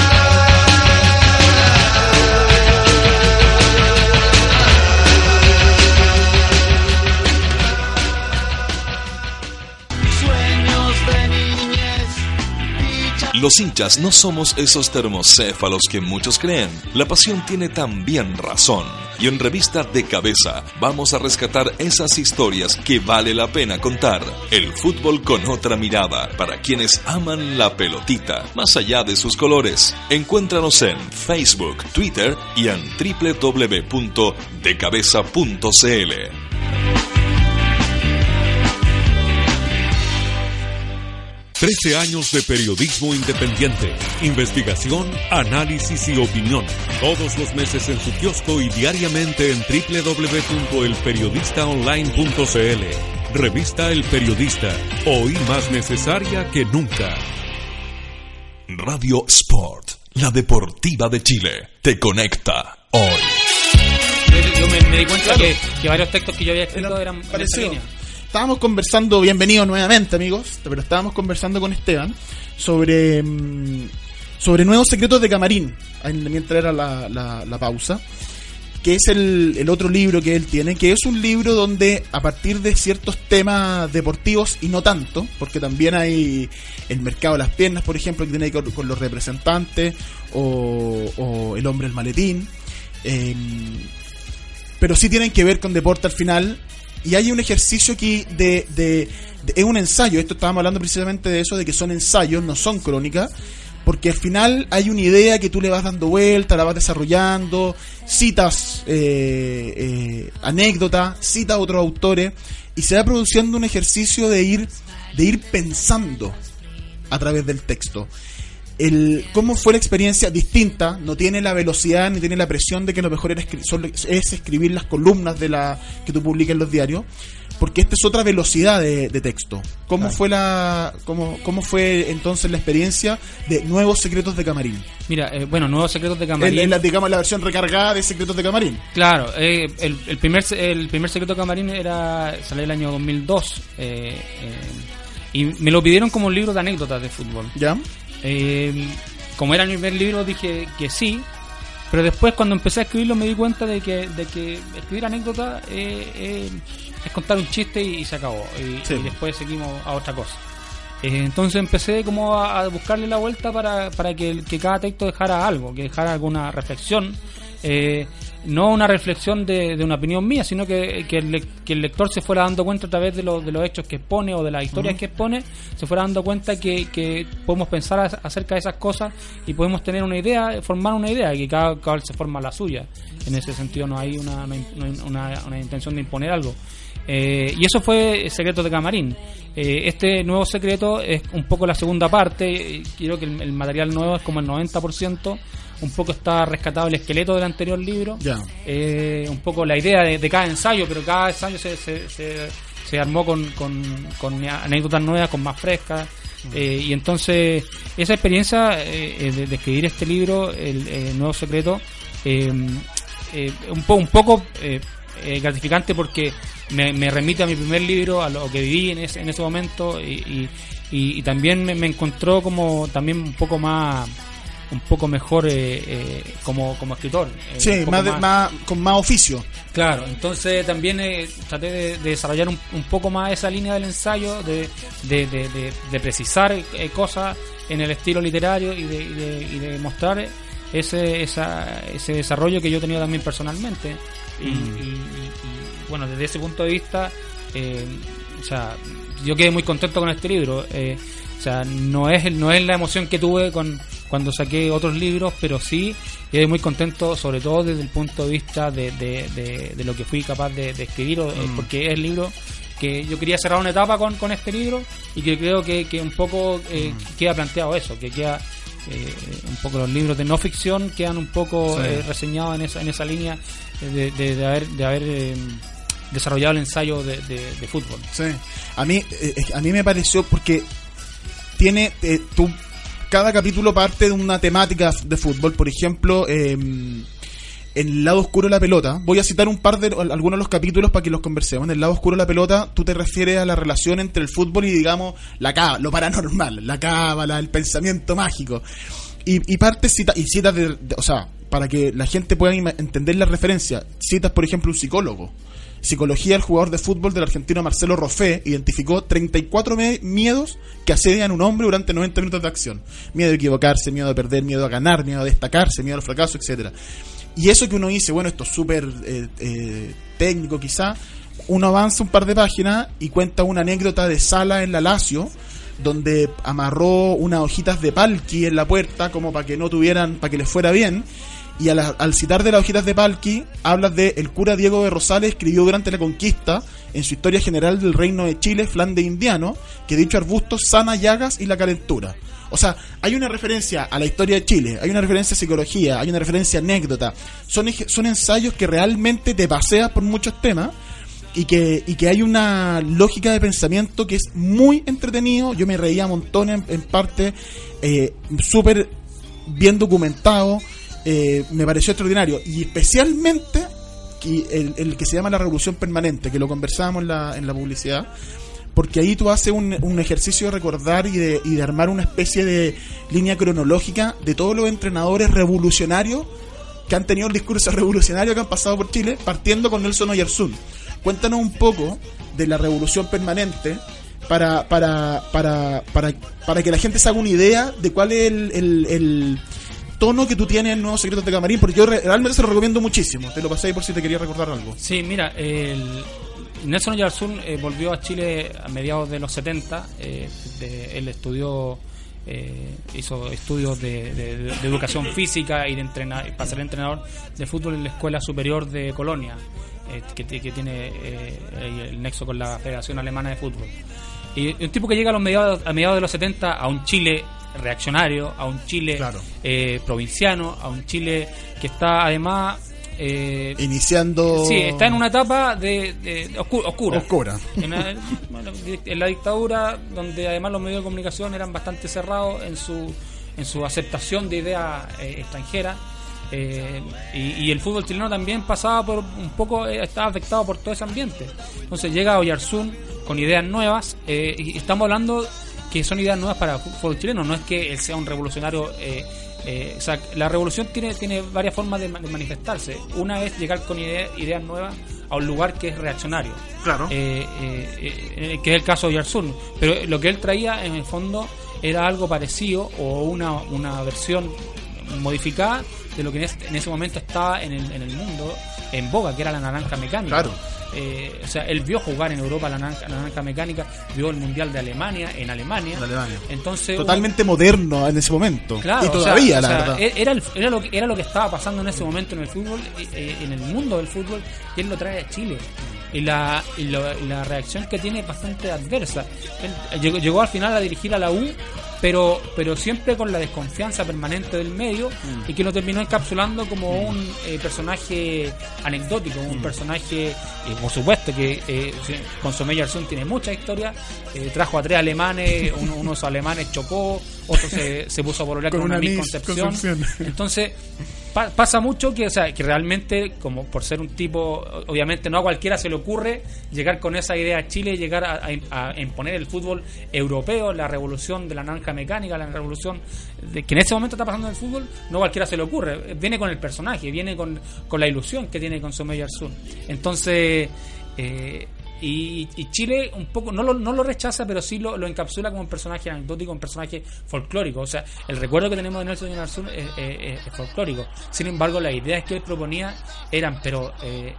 Los hinchas no somos esos termocéfalos que muchos creen. La pasión tiene también razón. Y en Revista de Cabeza vamos a rescatar esas historias que vale la pena contar. El fútbol con otra mirada para quienes aman la pelotita, más allá de sus colores. Encuéntranos en Facebook, Twitter y en www.decabeza.cl. Trece años de periodismo independiente, investigación, análisis y opinión. Todos los meses en su kiosco y diariamente en www.elperiodistaonline.cl. Revista El Periodista, hoy más necesaria que nunca. Radio Sport, la deportiva de Chile, te conecta hoy. Yo, me, di cuenta que, varios textos que yo había escrito eran parecidos estábamos conversando, bienvenidos nuevamente amigos, pero estábamos conversando con Esteban sobre, mm, sobre nuevos secretos de camarín, mientras era la, la, pausa, que es el, el, otro libro que él tiene, que es un libro donde a partir de ciertos temas deportivos y no tanto, porque también hay el mercado de las piernas, por ejemplo, que tiene que ver con, los representantes, o, el hombre el maletín, em, pero sí tienen que ver con deporte al final y hay un ejercicio aquí de, de, Es un ensayo, esto estábamos hablando precisamente de eso, de que son ensayos, no son crónicas, porque al final hay una idea que tú le vas dando vuelta, la vas desarrollando, citas eh, eh, anécdotas, citas a otros autores, y se va produciendo un ejercicio de ir, de ir pensando a través del texto el, cómo fue la experiencia distinta, no tiene la velocidad ni tiene la presión de que lo mejor es escribir las columnas de la que tú publicas en los diarios, porque esta es otra velocidad de, texto. ¿Cómo fue la cómo, cómo fue entonces la experiencia de Nuevos Secretos de Camarín? Mira, eh, bueno, Nuevos Secretos de Camarín. la, digamos la versión recargada de Secretos de Camarín. Claro, eh, el, el, primer el primer Secreto de Camarín era salió el año 2002 eh, y me lo pidieron como un libro de anécdotas de fútbol. ¿Ya? Eh, como era mi primer libro, dije que sí. Pero después, cuando empecé a escribirlo, me di cuenta de que, de que escribir anécdotas eh, eh, es contar un chiste y, se acabó. Y, después seguimos a otra cosa. Eh, entonces empecé como a, a buscarle la vuelta para, para que, que cada texto dejara algo, que dejara alguna reflexión. Eh, no una reflexión de, de una opinión mía, sino que, que, el, que el lector se fuera dando cuenta a través de, los de los hechos que expone o de las historias que expone, se fuera dando cuenta que, que podemos pensar a- acerca de esas cosas y podemos tener una idea, formar una idea, que cada cual se forma la suya. En ese sentido no hay una, no hay una, una intención de imponer algo. Eh, y eso fue Secretos de Camarín. Eh, este nuevo secreto es un poco la segunda parte. Creo que el, el material nuevo es como el 90%. Un poco está rescatado el esqueleto del anterior libro. Eh, un poco la idea de, de cada ensayo, pero cada ensayo se, se, se, se armó con, con, con anécdotas nuevas, con más frescas. Eh, y entonces, esa experiencia eh, eh, de, de escribir este libro, El, eh, Nuevo Secreto, eh, un, po- un poco eh, eh, gratificante porque me, me remite a mi primer libro, a lo que viví en ese, en ese momento y, y, y- y también me, me encontró como también un poco más un poco mejor eh, eh, como, como escritor. eh, Sí, más de- más- con más oficio. Claro, entonces también eh, traté de, de desarrollar un, un poco más esa línea del ensayo, de, de, de- precisar cosas en el estilo literario y de, y de, y de mostrar ese, esa, ese desarrollo que yo he tenido también personalmente. Y, y- y- y, bueno, desde ese punto de vista, eh, o sea, yo quedé muy contento con este libro. o sea, no es, no es la emoción que tuve con cuando saqué otros libros, pero sí quedé muy contento, sobre todo desde el punto de vista de, de, de- de lo que fui capaz de, escribir, o- eh, porque es el libro que yo quería cerrar una etapa con, con este libro y que creo que, que un poco eh, queda planteado eso, que queda eh, un poco los libros de no ficción quedan un poco Sí. eh, reseñados en esa, en esa línea de, de- de haber, de haber eh, desarrollado el ensayo de, de- fútbol. Sí. A mí, a mí me pareció porque tiene tú cada capítulo parte de una temática de fútbol. Por ejemplo, eh, en el lado oscuro de la pelota. Voy a citar un par de algunos de los capítulos para que los conversemos. En el lado oscuro de la pelota, tú te refieres a la relación entre el fútbol y, digamos, la cábala, lo paranormal, la cábala, el pensamiento mágico. Y, y parte cita, y citas de, de- o sea, para que la gente pueda entender la referencia, citas, por ejemplo, un psicólogo. Psicología del jugador de fútbol del argentino Marcelo Roffé identificó 34 me- miedos que asedian a un hombre durante 90 minutos de acción. Miedo a equivocarse, miedo a perder, miedo a ganar, miedo a destacarse, miedo al fracaso, etcétera. Y eso que uno dice, bueno, esto es súper eh, eh, técnico quizá, uno avanza un par de páginas y cuenta una anécdota de Sala en la Lazio, donde amarró unas hojitas de palki en la puerta como para que no tuvieran, para que les fuera bien. Y a la- al citar de las hojitas de palki, hablas de el cura Diego de Rosales escribió durante la conquista, en su historia general del reino de Chile, Flandes Indiano, que dicho arbusto sana llagas y la calentura. O sea, hay una referencia a la historia de Chile, hay una referencia a psicología, hay una referencia a anécdota. Son, son ensayos que realmente te paseas por muchos temas y que, y que hay una lógica de pensamiento que es muy entretenido. Yo me reía un montón en, en parte, eh, súper bien documentado, eh, me pareció extraordinario. Y especialmente el, que se llama La Revolución Permanente, que lo conversábamos en la, en la publicidad, porque ahí tú haces un, un ejercicio de recordar y de, y de armar una especie de línea cronológica de todos los entrenadores revolucionarios que han tenido el discurso *laughs* revolucionario que han pasado por Chile, partiendo con Nelson Oyarzún. Cuéntanos un poco de la revolución permanente para, para, para, para, para que la gente se haga una idea de cuál es el tono que tú tienes en Nuevos Secretos de Camarín, porque yo re- realmente se lo recomiendo muchísimo. Te lo pasé ahí por si te quería recordar algo. Sí, mira, el Nelson Oyarzún eh, volvió a Chile a mediados de los 70. eh, de- él estudió, eh, hizo estudios de, de- de educación física y de entrenar, para ser entrenador de fútbol en la Escuela Superior de Colonia, eh, que, que tiene eh, el nexo con la Federación Alemana de Fútbol. Y un tipo que llega a, los mediados, a mediados de los 70 a un Chile reaccionario, a un Chile Claro. eh, provinciano, a un Chile que está además... eh, Iniciando. Sí, está en una etapa de, de oscu- oscura. Oscura. En, la- en la dictadura, donde además los medios de comunicación eran bastante cerrados en su, en su aceptación de ideas eh, extranjeras. eh, y, y el fútbol chileno también pasaba por un poco, eh, estaba afectado por todo ese ambiente. Entonces llega Oyarzún con ideas nuevas, eh, y estamos hablando que son ideas nuevas para el fútbol chileno, no es que él sea un revolucionario. Eh, eh, o sea, la revolución tiene, tiene varias formas de, ma- de manifestarse. Una es llegar con ide- ideas nuevas a un lugar que es reaccionario. Claro. Eh, eh, que es el caso de Yarsun. Pero lo que él traía en el fondo era algo parecido o una, una versión modificada de lo que en ese, en ese momento estaba en el, en el mundo en boga, que era la naranja mecánica. Claro. Eh, o sea, él vio jugar en Europa la naranja, la naranja mecánica, vio el Mundial de Alemania en Alemania. En Alemania. Entonces, Totalmente moderno en ese momento. Claro, y o sea, todavía, o la sea, verdad. e- Era, el- era, lo que, era lo que estaba pasando en ese momento en el fútbol, eh, en el mundo del fútbol, y él lo trae a Chile. Y la, y la reacción que tiene es bastante adversa. Él llegó, llegó al final a dirigir a la U, pero, pero siempre con la desconfianza permanente del medio Mm. y que lo terminó encapsulando como un eh, personaje anecdótico, un Mm. personaje, eh, por supuesto, que eh, sí, con Sommelier Sun tiene mucha historia. eh, trajo a tres alemanes, *laughs* uno, unos alemanes chocó, otro se, se puso a pololear Con con, una una Miss Miss Concepción. Concepción. Entonces, pa- pasa mucho que, o sea, que realmente, como por ser un tipo, obviamente no a cualquiera se le ocurre llegar con esa idea a Chile, llegar a, imponer el fútbol europeo, la revolución de la naranja mecánica, la revolución de, que en ese momento está pasando en el fútbol, no a cualquiera se le ocurre. Viene con el personaje, viene con, con la ilusión que tiene con Sommelier Sun. Entonces, eh, y, y Chile un poco no lo, no lo rechaza, pero sí lo, lo encapsula como un personaje anecdótico, un personaje folclórico. O sea, el recuerdo que tenemos de Nelson es, es- es- es folclórico. Sin embargo, las ideas que él proponía eran, pero eh,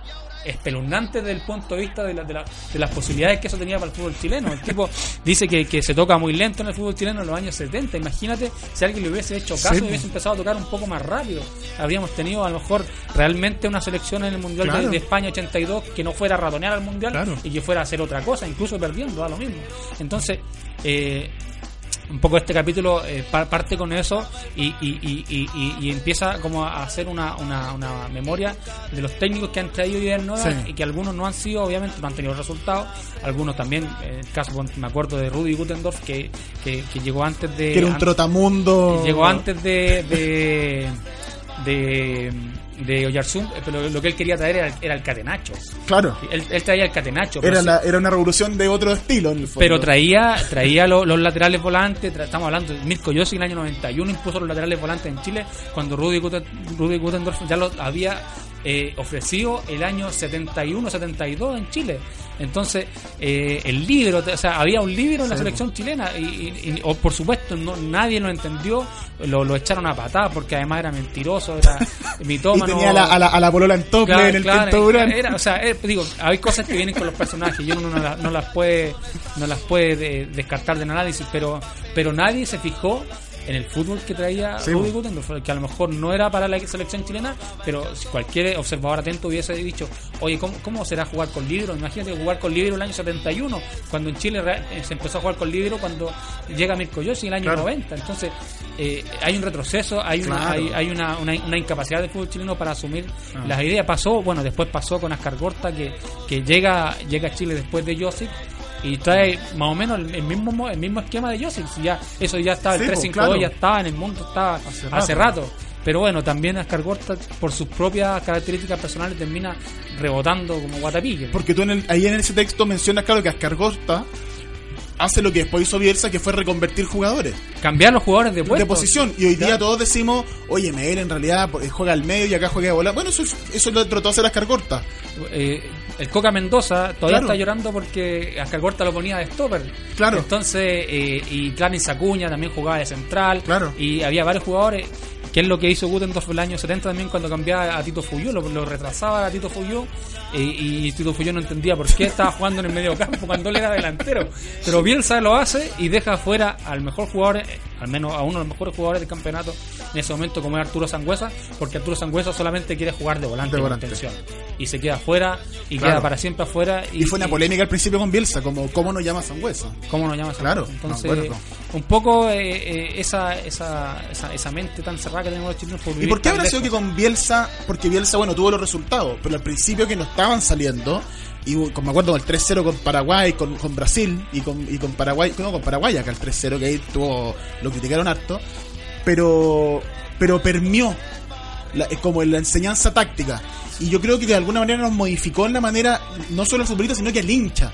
espeluznantes desde el punto de vista de, la- de, la- de las posibilidades que eso tenía para el fútbol chileno. El tipo dice que, que se toca muy lento en el fútbol chileno en los años 70. Imagínate si alguien le hubiese hecho caso Sí. y hubiese empezado a tocar un poco más rápido. Habríamos tenido a lo mejor realmente una selección en el Mundial de- Claro. de, España 82 que no fuera a ratonear al Mundial Claro. y que fuera a hacer otra cosa, incluso perdiendo, a lo mismo. Entonces, eh, un poco este capítulo eh, pa- parte con eso y, y, y, y- empieza como a hacer una, una, una memoria de los técnicos que han traído ideas nuevas Sí. y que algunos no han sido, obviamente, no han tenido resultados. Algunos también, el caso, me acuerdo de Rudy Gutendorf, que, que, que llegó antes de... que era un trotamundo. Llegó antes de de, de, de Oyarzún, eh, pero lo que él quería traer era, era el catenacho. Claro. Él, él traía el catenacho. Era, la, era una revolución de otro estilo en el fondo. pero traía traía lo- los laterales volantes, tra- estamos hablando de Mirko Yossi en el año 91 impuso los laterales volantes en Chile cuando Rudy, Rudy Gutendorf ya los había eh, ofrecido el año 71-72 en Chile. Entonces, eh, el libro, o sea, había un libro en la selección chilena y, y- y- o, por supuesto no, nadie lo entendió, lo, lo echaron a patada porque además era mentiroso, era *laughs* Y mitómano. tenía a la, a la, a la polola en tople Claro, en el claro, Durán. era- o sea, digo, hay cosas que vienen con los personajes y uno no, la- no las puede no las puede de- descartar del análisis, pero pero nadie se fijó en el fútbol que traía Sí, Rudy bo. Gutendorf, que a lo mejor no era para la selección chilena, pero si cualquier observador atento hubiese dicho, oye, ¿cómo, cómo será jugar con libro? Imagínate jugar con libro el año 71, cuando en Chile eh, se empezó a jugar con libro cuando llega Mirko Yossi en el año Claro. 90. Entonces, eh, hay un retroceso, hay una, hay, hay una, una, una incapacidad del fútbol chileno para asumir Ah. las ideas. Pasó, bueno, después pasó con Ascar Gorta, que, que llega, llega a Chile después de Josip y trae más o menos el, mismo mo- el mismo esquema de Josip. Si Ya, eso ya estaba, Sí, el pues, 352 claro. ya estaba en el mundo, estaba Hace hace, rato. Pero bueno, también Ascar Gorta, por sus propias características personales, termina rebotando como guatapique. Porque tú en el- ahí en ese texto mencionas, claro, que Ascargosta hace lo que después hizo Bielsa, que fue reconvertir jugadores Cambiar los jugadores de de posición. Y hoy día todos decimos, oye, Mel en realidad eh, juega al medio y acá juega a volar. Bueno, eso, eso lo trató de hacer Ascargorta. Eh, el Coca Mendoza todavía Claro. está llorando porque Ascar Gorta lo ponía de stopper. Claro. Entonces, eh, y Clarence Acuña también jugaba de central. Claro. Y había varios jugadores. Que es lo que hizo Gutendorf en el año 70 también cuando cambiaba a Tito Fuyú, lo, lo retrasaba a Tito Fuyú eh, y Tito Fuyú no entendía por qué estaba jugando en el medio campo cuando él era delantero. Pero Bielsa lo hace y deja fuera al mejor jugador, al menos a uno de los mejores jugadores del campeonato en ese momento como es Arturo Sangüesa, porque Arturo Sangüesa solamente quiere jugar de volante, De volante. intención. Y se queda afuera y Claro. queda para siempre afuera. Y, fue una polémica al principio con Bielsa, como ¿cómo nos llama Sangüesa? ¿Cómo nos llamas? Claro, Entonces, un poco eh, eh, esa, esa, esa, esa mente tan cerrada que tenemos los chilenos por ¿Y por qué habrá sido que con Bielsa, porque Bielsa, bueno, tuvo los resultados, pero al principio que no estaban saliendo, y como me acuerdo del 3-0 con Paraguay, con, con Brasil, y con, y con Paraguay, no, con Paraguay acá el 3-0, que ahí tuvo, lo criticaron harto, pero, pero permió la- es como la enseñanza táctica. Y yo creo que de alguna manera nos modificó en la manera, no solo al futbolista, sino que al hincha.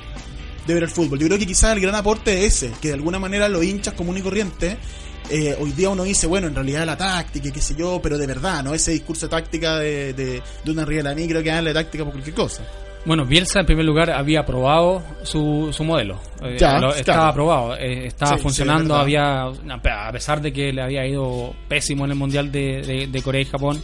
de ver el fútbol. Yo creo que quizás el gran aporte es ese, que de alguna manera los hinchas común y corriente, eh, hoy día uno dice, bueno, en realidad la táctica qué sé yo, pero de verdad, ¿no? Ese discurso de táctica de, de, de una riela creo que darle táctica por cualquier cosa. Bueno, Bielsa en primer lugar había aprobado su, su modelo. Eh, Ya, lo- estaba aprobado, eh, estaba Sí, sí, funcionando, es había a pesar de que le había ido pésimo en el Mundial de, de- de Corea y Japón,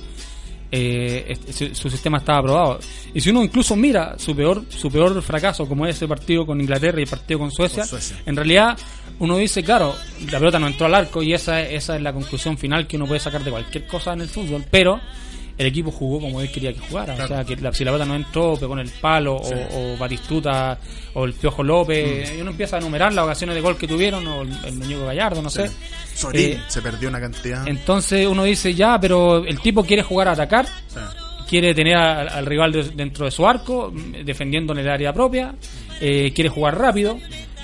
eh, este- su, su sistema estaba aprobado. Y si uno incluso mira su peor su peor fracaso, como es ese partido con Inglaterra y el partido con Suecia, Con Suecia. en realidad uno dice, claro, la pelota no entró al arco y esa, esa es la conclusión final que uno puede sacar de cualquier cosa en el fútbol, pero el equipo jugó como él quería que jugara. O sea, que la, si la pelota no entró, pegó en el palo, o, o Batistuta, o el Piojo López, Mm. y uno empieza a enumerar las ocasiones de gol que tuvieron, o el, el Muñeco Gallardo, no sé. Sorín Eh, se perdió una cantidad. Entonces uno dice, ya, pero el tipo quiere jugar a atacar, Sí. quiere tener al, al rival de- dentro de su arco, defendiendo en el área propia, eh, quiere jugar rápido,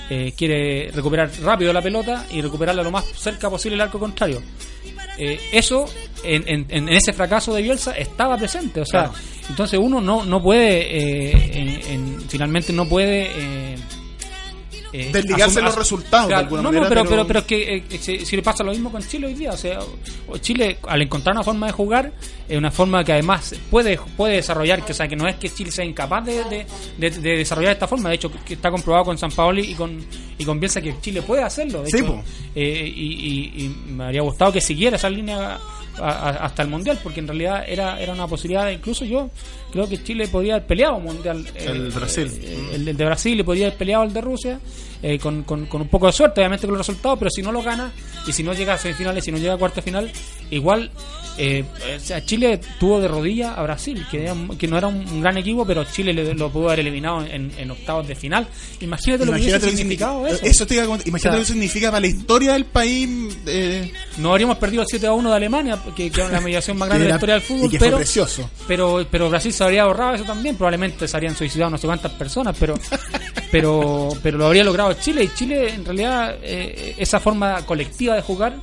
eh, quiere recuperar rápido la pelota y recuperarla lo más cerca posible del arco contrario. Eh, eso en, en- en ese fracaso de Bielsa estaba presente, o sea, Claro. entonces uno no, no puede, eh, en- en- finalmente no puede... eh, eh, Desligarse los resultados, de alguna no, manera, no, pero, pero- pero, pero es que eh, si, si le pasa lo mismo con Chile hoy día, o sea, Chile al encontrar una forma de jugar, es una forma que además puede puede desarrollar, que o sea, que no es que Chile sea incapaz de, de- de- de desarrollar esta forma, de hecho que está comprobado con San Paoli y con y con Bielsa que Chile puede hacerlo, de Sí, hecho, eh, y, y- y me habría gustado que siguiera esa línea a- a- hasta el mundial, porque en realidad era era una posibilidad, incluso yo creo que Chile podría haber peleado un mundial, eh, El Brasil. eh, el, el de Brasil y podría haber peleado el de Rusia eh, con, con- con un poco de suerte, obviamente con los resultados, pero si no lo gana y si no llega a semifinales, si no llega a cuarta final, igual eh, o sea, Chile tuvo de rodilla a Brasil, que, era que no era un, gran equipo, pero Chile le- lo pudo haber eliminado en, en octavos de final. Imagínate, lo Imagínate que significado significa- eso. te iba a comentar. Imagínate O sea, lo que significa para la historia del país. eh, No habríamos perdido el 7 a 1 de Alemania, que, que era la mediación más *laughs* grande de la historia del fútbol, y que fue pero, precioso. pero pero Brasil se habría ahorrado eso también, probablemente se habrían suicidado no sé cuántas personas, pero pero pero lo habría logrado Chile y Chile en realidad eh, esa forma colectiva de jugar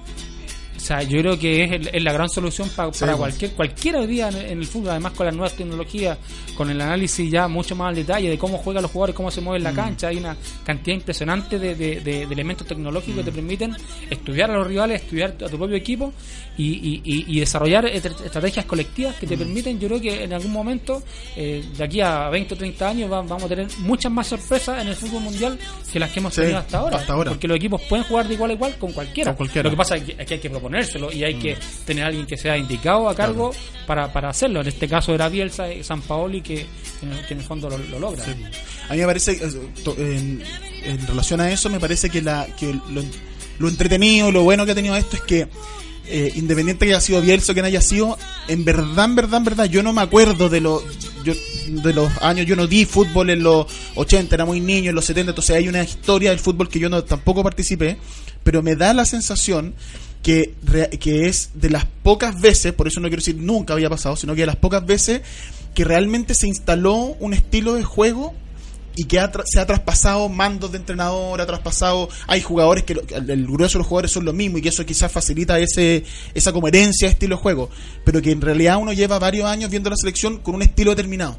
sea, yo creo que es, el- es la gran solución pa- para pues. cualquier cualquiera hoy día en, en el fútbol, además con las nuevas tecnologías, con el análisis ya mucho más al detalle de cómo juegan los jugadores, cómo se mueven en la Mm. cancha, hay una cantidad impresionante de, de- de- de elementos tecnológicos Mm. que te permiten estudiar a los rivales, estudiar a tu propio equipo y, y- y- y desarrollar estra- estrategias colectivas que te Mm. permiten, yo creo que en algún momento, eh, de aquí a 20 o 30 años, va- vamos a tener muchas más sorpresas en el fútbol mundial que las que hemos Sí, tenido hasta ahora. hasta ahora. Porque los equipos pueden jugar de igual a igual con cualquiera. Con cualquiera. Lo que pasa es que, es que hay que y hay que tener a alguien que sea indicado a cargo para, para hacerlo. En este caso era Bielsa y San Paoli que, en el- que en el fondo lo, lo logra. A mí me parece, eh, en, en relación a eso, me parece que, la, que lo, lo entretenido, lo bueno que ha tenido esto es que, eh, independiente que haya sido Bielsa o que no haya sido, en verdad, en verdad, en verdad, yo no me acuerdo de, lo, yo, de los años, yo no di fútbol en los 80, era muy niño, en los 70, entonces hay una historia del fútbol que yo no tampoco participé, pero me da la sensación que, que es de las pocas veces, por eso no quiero decir nunca había pasado, sino que de las pocas veces que realmente se instaló un estilo de juego y que se ha traspasado mandos de entrenador, ha traspasado, hay jugadores que lo- el, grueso de los jugadores son los mismos y que eso quizás facilita ese esa coherencia de estilo de juego, pero que en realidad uno lleva varios años viendo la selección con un estilo determinado.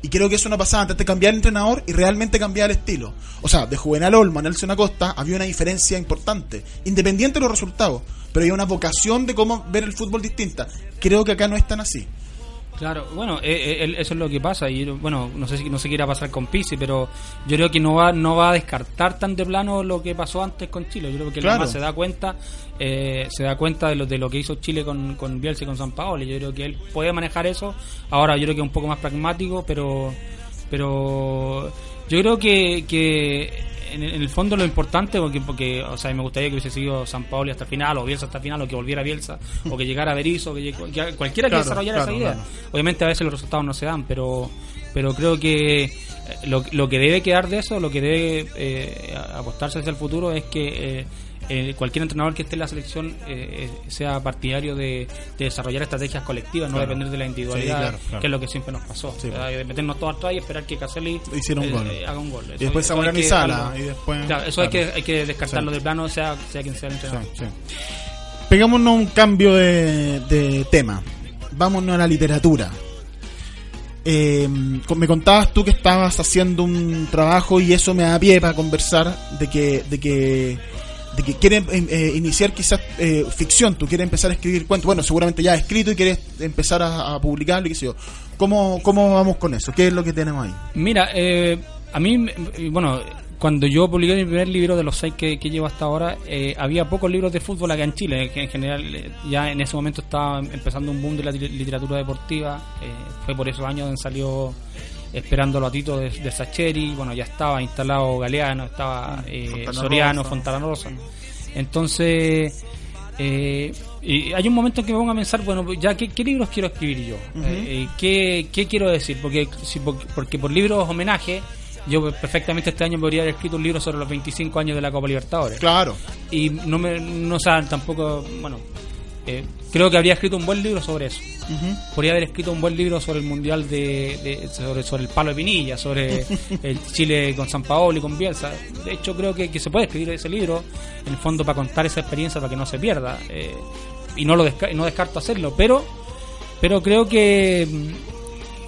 Y creo que eso no pasaba antes de cambiar el entrenador y realmente cambiar el estilo. O sea, de Juvenal Olmo a Nelson Acosta había una diferencia importante, independiente de los resultados, pero había una vocación de cómo ver el fútbol distinta. Creo que acá no es tan así. Claro, bueno, eh, eh, eso es lo que pasa y bueno, no sé si no sé qué irá a pasar con Pizzi, pero yo creo que no va no va a descartar tan de plano lo que pasó antes con Chile. Yo creo que Claro. se da cuenta eh, se da cuenta de lo de lo que hizo Chile con con Bielsa y con San Paolo. Yo creo que él puede manejar eso. Ahora yo creo que es un poco más pragmático, pero pero yo creo que, que en, en el fondo lo importante porque porque o sea me gustaría que hubiese sido San Paolo hasta el final o Bielsa hasta el final o que volviera Bielsa o que llegara Berizzo que, que cualquiera que Claro, desarrollara claro, esa idea obviamente a veces los resultados no se dan pero pero creo que lo, lo que debe quedar de eso lo que debe eh, apostarse hacia el futuro es que eh, eh, cualquier entrenador que esté en la selección eh, eh, sea partidario de, de desarrollar estrategias colectivas, no depender de la individualidad, Sí, claro, claro. que es lo que siempre nos pasó. Sí, de meternos todos atrás y esperar que Caselli Hiciera un gol. haga un gol. Y después Zamorano y Sala, y después- Claro, eso hay, que, hay que descartarlo de plano, sea, sea quien sea el entrenador. Pegámonos un cambio de, de tema. Vámonos a la literatura. Eh, me contabas tú que estabas haciendo un trabajo y eso me da pie para conversar de que, de que, de que quieres eh, eh, iniciar quizás eh, ficción, tú quieres empezar a escribir cuentos, bueno, seguramente ya has escrito y quieres empezar a, a publicarlo y qué. ¿Cómo, ¿Cómo vamos con eso? ¿Qué es lo que tenemos ahí? Mira, eh, a mí, me- bueno, cuando yo publiqué mi primer libro de los seis que, que llevo hasta ahora, eh, había pocos libros de fútbol acá en Chile, que en general eh, ya en ese momento estaba empezando un boom de la li- literatura deportiva, eh, fue por esos años donde salió Esperando a Tito de, de Sacheri, bueno, ya estaba instalado Galeano, estaba eh, Fontana Soriano. Fontana Rosa. Entonces... Eh, y hay un momento en que me pongo a pensar, bueno, ya, ¿qué, qué libros quiero escribir yo? Eh, eh, ¿qué, qué quiero decir? Porque, si, por- porque por libros homenaje, yo perfectamente este año podría haber escrito un libro sobre los 25 años de la Copa Libertadores. Claro. Y no me, no saben tampoco, bueno, eh, creo que habría escrito un buen libro sobre eso. Podría haber escrito un buen libro sobre el Mundial de, de- sobre, sobre el palo de Pinilla, sobre *laughs* el Chile con San Paolo y con Bielsa. De hecho, creo que, que se puede escribir ese libro, en el fondo, para contar esa experiencia, para que no se pierda. Eh, y no lo desca- no descarto hacerlo, pero, pero creo que...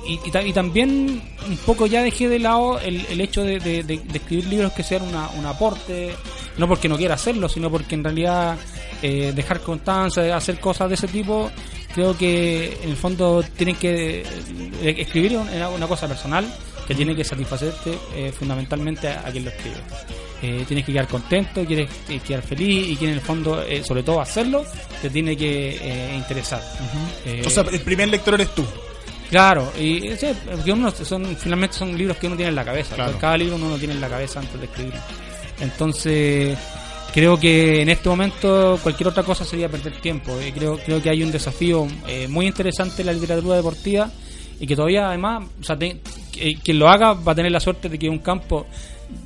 Y, y ta- y también un poco ya dejé de lado el, el hecho de, de- de- de escribir libros que sean una, un aporte, no porque no quiera hacerlo, sino porque en realidad eh, dejar constancia, hacer cosas de ese tipo, creo que en el fondo tienen que eh, escribir una, una cosa personal que tiene que satisfacerte eh, fundamentalmente a, a quien lo escribe. Eh, tienes que quedar contento, quieres quedar feliz y que en el fondo, eh, sobre todo hacerlo, te tiene que interesar. Eh, O sea, el primer lector eres tú. Claro, y sí, porque uno son, finalmente son libros que uno tiene en la cabeza. Claro. Cada libro uno lo tiene en la cabeza antes de escribirlo. Entonces, creo que en este momento cualquier otra cosa sería perder tiempo. Y creo, creo que hay un desafío eh, muy interesante en la literatura deportiva y que todavía además, o sea, te- que- quien lo haga va a tener la suerte de que un campo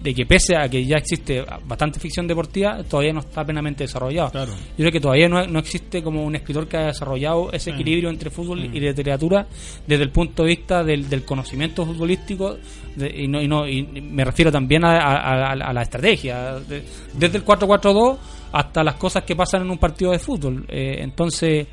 de que pese a que ya existe bastante ficción deportiva, todavía no está plenamente desarrollado. Claro. Yo creo que todavía no, no existe como un escritor que haya desarrollado ese equilibrio entre fútbol y literatura desde el punto de vista del, del conocimiento futbolístico de- y, no, y, no, y me refiero también a, a- a- a la estrategia, de- desde el 4-4-2 hasta las cosas que pasan en un partido de fútbol. Eh, entonces,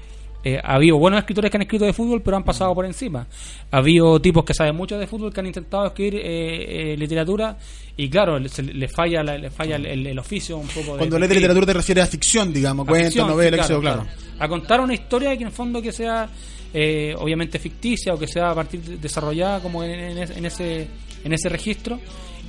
eh, ha habido buenos escritores que han escrito de fútbol, pero han pasado por encima. Ha habido tipos que saben mucho de fútbol que han intentado escribir eh, eh, literatura y claro, le, se- le falla, la- le falla el, el- el oficio un poco. Cuando de lees de literatura te refieres a ficción, digamos, cuentos, novelas, sí, sé yo, claro. A contar una historia que en el fondo que sea eh, obviamente ficticia o que sea a partir de- desarrollada como en, en ese- en ese en ese registro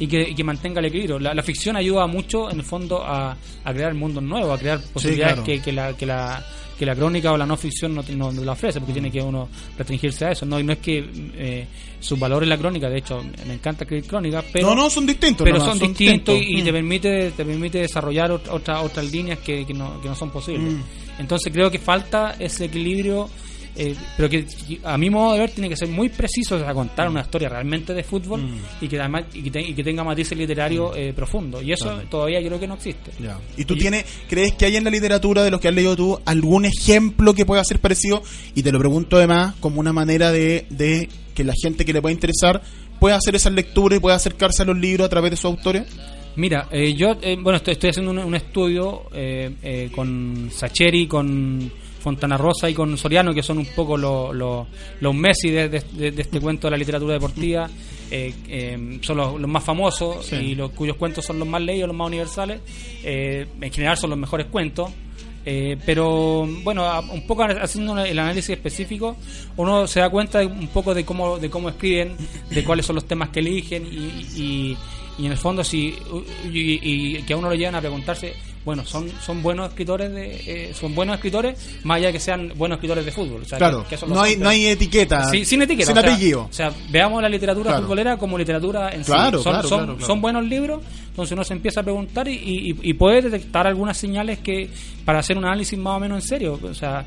y que, y que mantenga el equilibrio. La, la ficción ayuda mucho en el fondo a, a crear mundos nuevos, a crear posibilidades claro. que, que la, que la que la crónica o la no ficción no, no, no la ofrece, porque tiene que uno restringirse a eso. No, y no es que eh, su valor en la crónica, de hecho, me encanta escribir crónicas, pero no, no, son distintos. pero son, distintos y, y Mm. te permite te permite desarrollar ot- otra, otras líneas que, que no, que no son posibles. Mm. Entonces creo que falta ese equilibrio, eh, pero que a mi modo de ver tiene que ser muy preciso a contar una historia realmente de fútbol Mm. y que además y que, te- y que tenga matices literarios eh, profundos. Y eso todavía creo que no existe. ¿Y tú tienes, crees que hay en la literatura de los que has leído tú algún ejemplo que pueda ser parecido? Y te lo pregunto además como una manera de, de que la gente que le pueda interesar pueda hacer esas lecturas y pueda acercarse a los libros a través de sus autores. Mira, eh, yo eh, bueno estoy, estoy haciendo un, un estudio eh, eh, con Sacheri, con Fontana Rosa y con Soriano, que son un poco los los- los Messi de, de- de- de este cuento de la literatura deportiva. Eh, eh, son los, los más famosos y los cuyos cuentos son los más leídos, los más universales. Eh, en general son los mejores cuentos. Eh, pero bueno, a- un poco haciendo el análisis específico, uno se da cuenta de un poco de cómo de cómo escriben, de cuáles son los temas que eligen y, y- y en el fondo si y, y que a uno lo llevan a preguntarse, bueno, son son buenos escritores de eh, son buenos escritores más allá de que sean buenos escritores de fútbol, o sea, Claro, que- que no hay, no hay etiqueta. Sí, sin etiqueta. Sin o sea, apellido. O sea, veamos la literatura Claro. futbolera como literatura en Claro, sí. Son, claro, son, son buenos libros, entonces uno se empieza a preguntar y, y, y puede detectar algunas señales que para hacer un análisis más o menos en serio. O sea,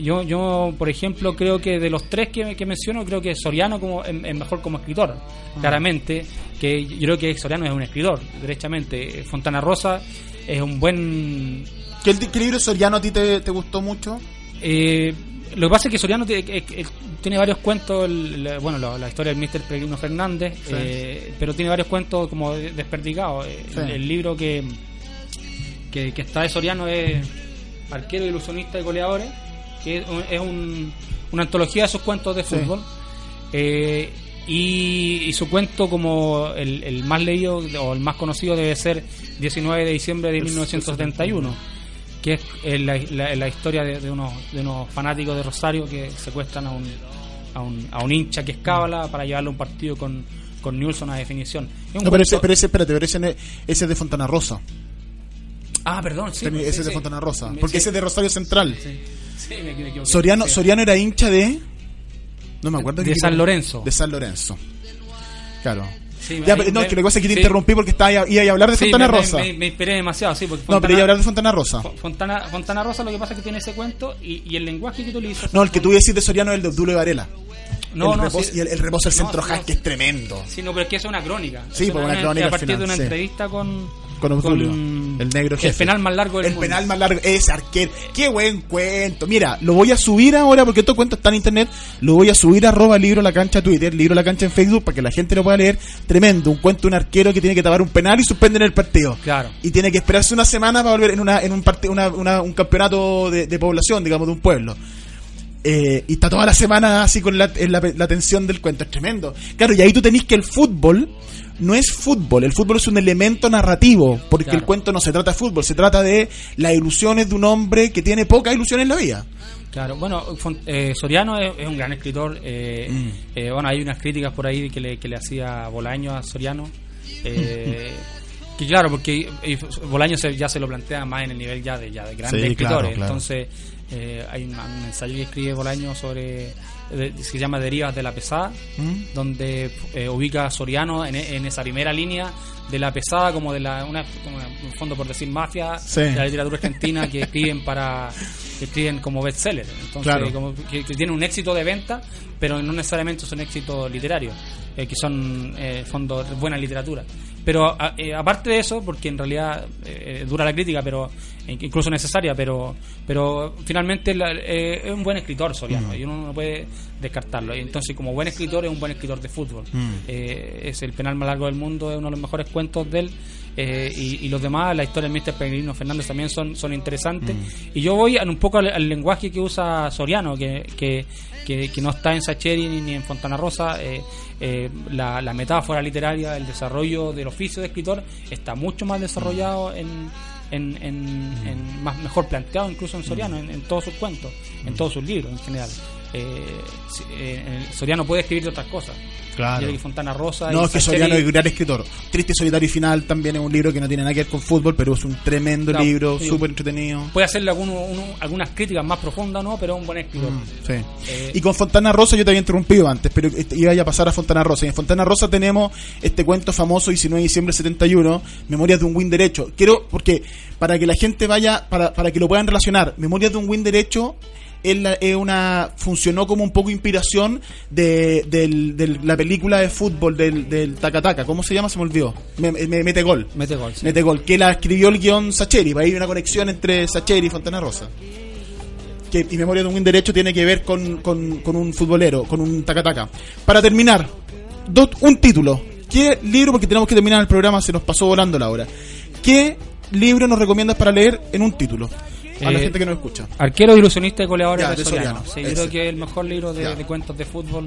yo, yo por ejemplo, creo que de los tres que, que menciono, creo que Soriano como, es, es mejor como escritor, Ah. claramente, que yo creo que Soriano es un escritor, derechamente. Fontana Rosa es un buen ¿Qué, qué libro soriano a ti te, te gustó mucho? eh, lo que pasa es que Soriano eh, eh, tiene varios cuentos, el- bueno, la, la historia del Mr. Peregrino Fernández, Sí. eh, pero tiene varios cuentos como de- desperdigados. Eh, Sí. el, el libro que, que, que está de Soriano es Arquero, Ilusionista y Goleadores, que es, un- es un- una antología de sus cuentos de Sí. fútbol. Eh, y, y su cuento como el, el más leído o el más conocido debe ser 19 de diciembre de 1971 que es eh, la, la- la historia de, de unos, de unos fanáticos de Rosario que secuestran a un, a un, a un hincha que es cábala para llevarlo a un partido con, con Nilsson a definición. Es un No, pero ese, pero ese, espérate, pero ese, ese es de Fontana Rosa. Ah, perdón, sí. Sí, ese es de sí. Fontana Rosa. Porque sí, ese es de Rosario Central. me, me. Soriano. Soriano era hincha de. No me acuerdo. De San Lorenzo. De San Lorenzo. Claro. Sí, Ya, pero, no, me- que lo que pasa es que te sí. interrumpí porque estaba, iba a hablar de Sí, Fontana me- me- Rosa. Me, me inspiré demasiado, sí, porque no, pero iba a Fontana- hablar de Fontana Rosa. Fo- Fontana, Fontana Rosa lo que pasa es que tiene ese cuento y, y el lenguaje que utilizas. No, el que tú decís de Soriano es el de Obdulio Varela. No, el no, y el, el reposo del centro no, hack, que es tremendo. Sí, no, pero es que eso es una crónica. Sí, Es pues una crónica A partir final, de una entrevista con. Con Obdulio, el negro jefe. El penal más largo del El mundo. penal más largo, ese arquero. Qué buen cuento. Mira, lo voy a subir ahora porque estos cuentos están en internet. Lo voy a subir a arroba libro la cancha Twitter, libro la cancha en Facebook para que la gente lo pueda leer. Tremendo. Un cuento de un arquero que tiene que tapar un penal y suspenden el partido. Claro. Y tiene que esperarse una semana para volver en una en un parti- una- una- un campeonato de, de población, digamos, de un pueblo. Eh, y está toda la semana así con la, en la, la tensión del cuento. Es tremendo. Claro, y ahí tú tenés que el fútbol no es fútbol. El fútbol es un elemento narrativo. Porque Claro. el cuento no se trata de fútbol. Se trata de las ilusiones de un hombre que tiene pocas ilusiones en la vida. Claro, bueno, eh, Soriano es, es un gran escritor. eh, Mm. eh, bueno, hay unas críticas por ahí que le, que le hacía Bolaño a Soriano. eh, *laughs* que claro, porque Bolaño se- ya se lo plantea más en el nivel ya de, ya de grandes Sí, escritores. claro, claro. Entonces, eh, hay un, un ensayo que escribe Bolaño sobre. De- se llama Derivas de la Pesada, ¿Mm? donde eh, ubica a Soriano en, en esa primera línea de la pesada, como de la, una, como el fondo por decir mafia, Sí. de la literatura argentina que escriben para que escriben como bestseller. Entonces, Claro. como que, que tienen un éxito de venta, pero no necesariamente son éxitos literarios, eh, que son eh, fondo buena literatura. Pero a- eh, aparte de eso, porque en realidad eh, dura la crítica, pero eh, incluso necesaria, pero pero finalmente la- eh, es un buen escritor Soriano y uno no puede descartarlo. Entonces, como buen escritor, es un buen escritor de fútbol. Eh, es el penal más largo del mundo, es uno de los mejores cuentos de él. eh, y, y los demás, la historia del Mr. Pellegrino Fernández también son, son interesantes. Y yo voy a- un poco al, al lenguaje que usa Soriano, que, que, que, que no está en Sacheri ni en Fontana Rosa. Eh, la, la metáfora literaria, el desarrollo del oficio de escritor está mucho más desarrollado en, en, en- en- más mejor planteado incluso en Soriano, en, en todos sus cuentos, en todos sus libros en general. Eh, eh, el Soriano puede escribir de otras cosas. Claro. Y Fontana Rosa. No, y es que Soriano es un gran escritor. Triste, Solitario y Final también es un libro que no tiene nada que ver con fútbol, pero es un tremendo Claro, libro, súper entretenido. Puede hacerle alguno- uno- algunas críticas más profundas, ¿no? Pero es un buen escritor. Sí. Eh, Y con Fontana Rosa yo te había interrumpido antes, pero este, iba a pasar a Fontana Rosa. Y en Fontana Rosa tenemos este cuento famoso 19 de diciembre del 71, Memorias de un Win Derecho. Quiero, porque para que la gente vaya, para, para que lo puedan relacionar, Memorias de un Win Derecho es, la- es una funcionó como un poco inspiración de, del- del- la película de fútbol del, del. ¿Cómo se llama? Se me olvidó. Me, me- mete gol. mete gol. sí. Mete gol, que la escribió el guion Sacheri, para hay una conexión entre Sacheri y Fontana Rosa. Que, y Memoria de un Derecho tiene que ver con, con- con un futbolero, con un tacataca. Para terminar, dos- un título. ¿Qué libro, porque tenemos que terminar el programa, se nos pasó volando la hora. ¿Qué libro nos recomiendas para leer en un título? A la Eh, gente que nos escucha. Arquero, ilusionista y goleadores Ya, de Soriano. Sí, yo creo que es el mejor libro de, cuentos de fútbol.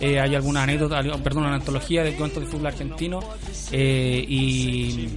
Eh, hay algunas anécdotas, algo- perdón, una antología de cuentos de fútbol argentino. Eh, y,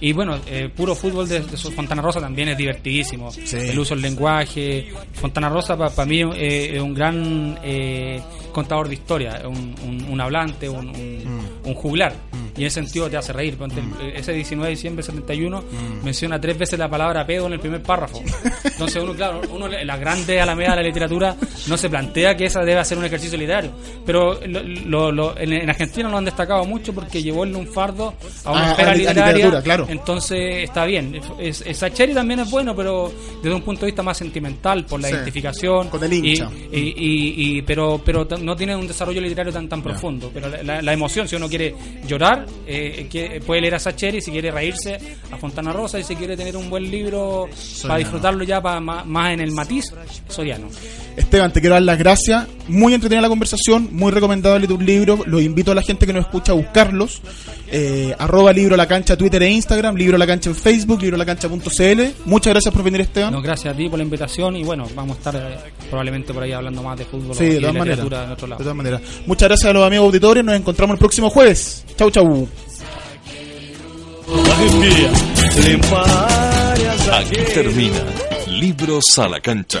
y bueno, eh, puro fútbol de, de Fontana Rosa también es divertidísimo. Sí. El uso del lenguaje. Fontana Rosa para mí eh, es un gran eh, contador de historia, un, un, un hablante, un, un, un juglar. Y en ese sentido te hace reír. Ponte, el- Ese 19 de diciembre del 71 menciona tres veces la palabra pedo en el primer párrafo. Entonces uno, claro, uno en la grande alameda de la literatura no se plantea que esa debe ser un ejercicio literario. Pero lo- lo- lo- en, en Argentina lo han destacado mucho porque llevó el lunfardo a una A- esfera a li- a literaria. literatura, claro. Entonces está bien. Es, es- Sacheri también es bueno, pero desde un punto de vista más sentimental, por la Sí. identificación. Con el hincha. Y, y- y- y- pero pero no tiene un desarrollo literario tan tan profundo. Pero la, la- la emoción, si uno quiere llorar, eh, que puede leer a Sacheri si quiere reírse a Fontana Rosa y si quiere tener un buen libro para disfrutarlo ya para, más, más en el matiz soriano. Esteban, te quiero dar las gracias. Muy entretenida la conversación, muy recomendable tu libro. Los invito a la gente que nos escucha a buscarlos. Eh, arroba libro la cancha, Twitter e Instagram, libro la cancha en Facebook, libro la cancha.cl. Muchas gracias por venir, Esteban. No, gracias a ti por la invitación y bueno, vamos a estar eh, probablemente por ahí hablando más de fútbol Sí, de todas maneras. De todas maneras. Muchas gracias a los amigos auditores. Nos encontramos el próximo jueves. Chau, chau. Aquí termina Libros a la cancha,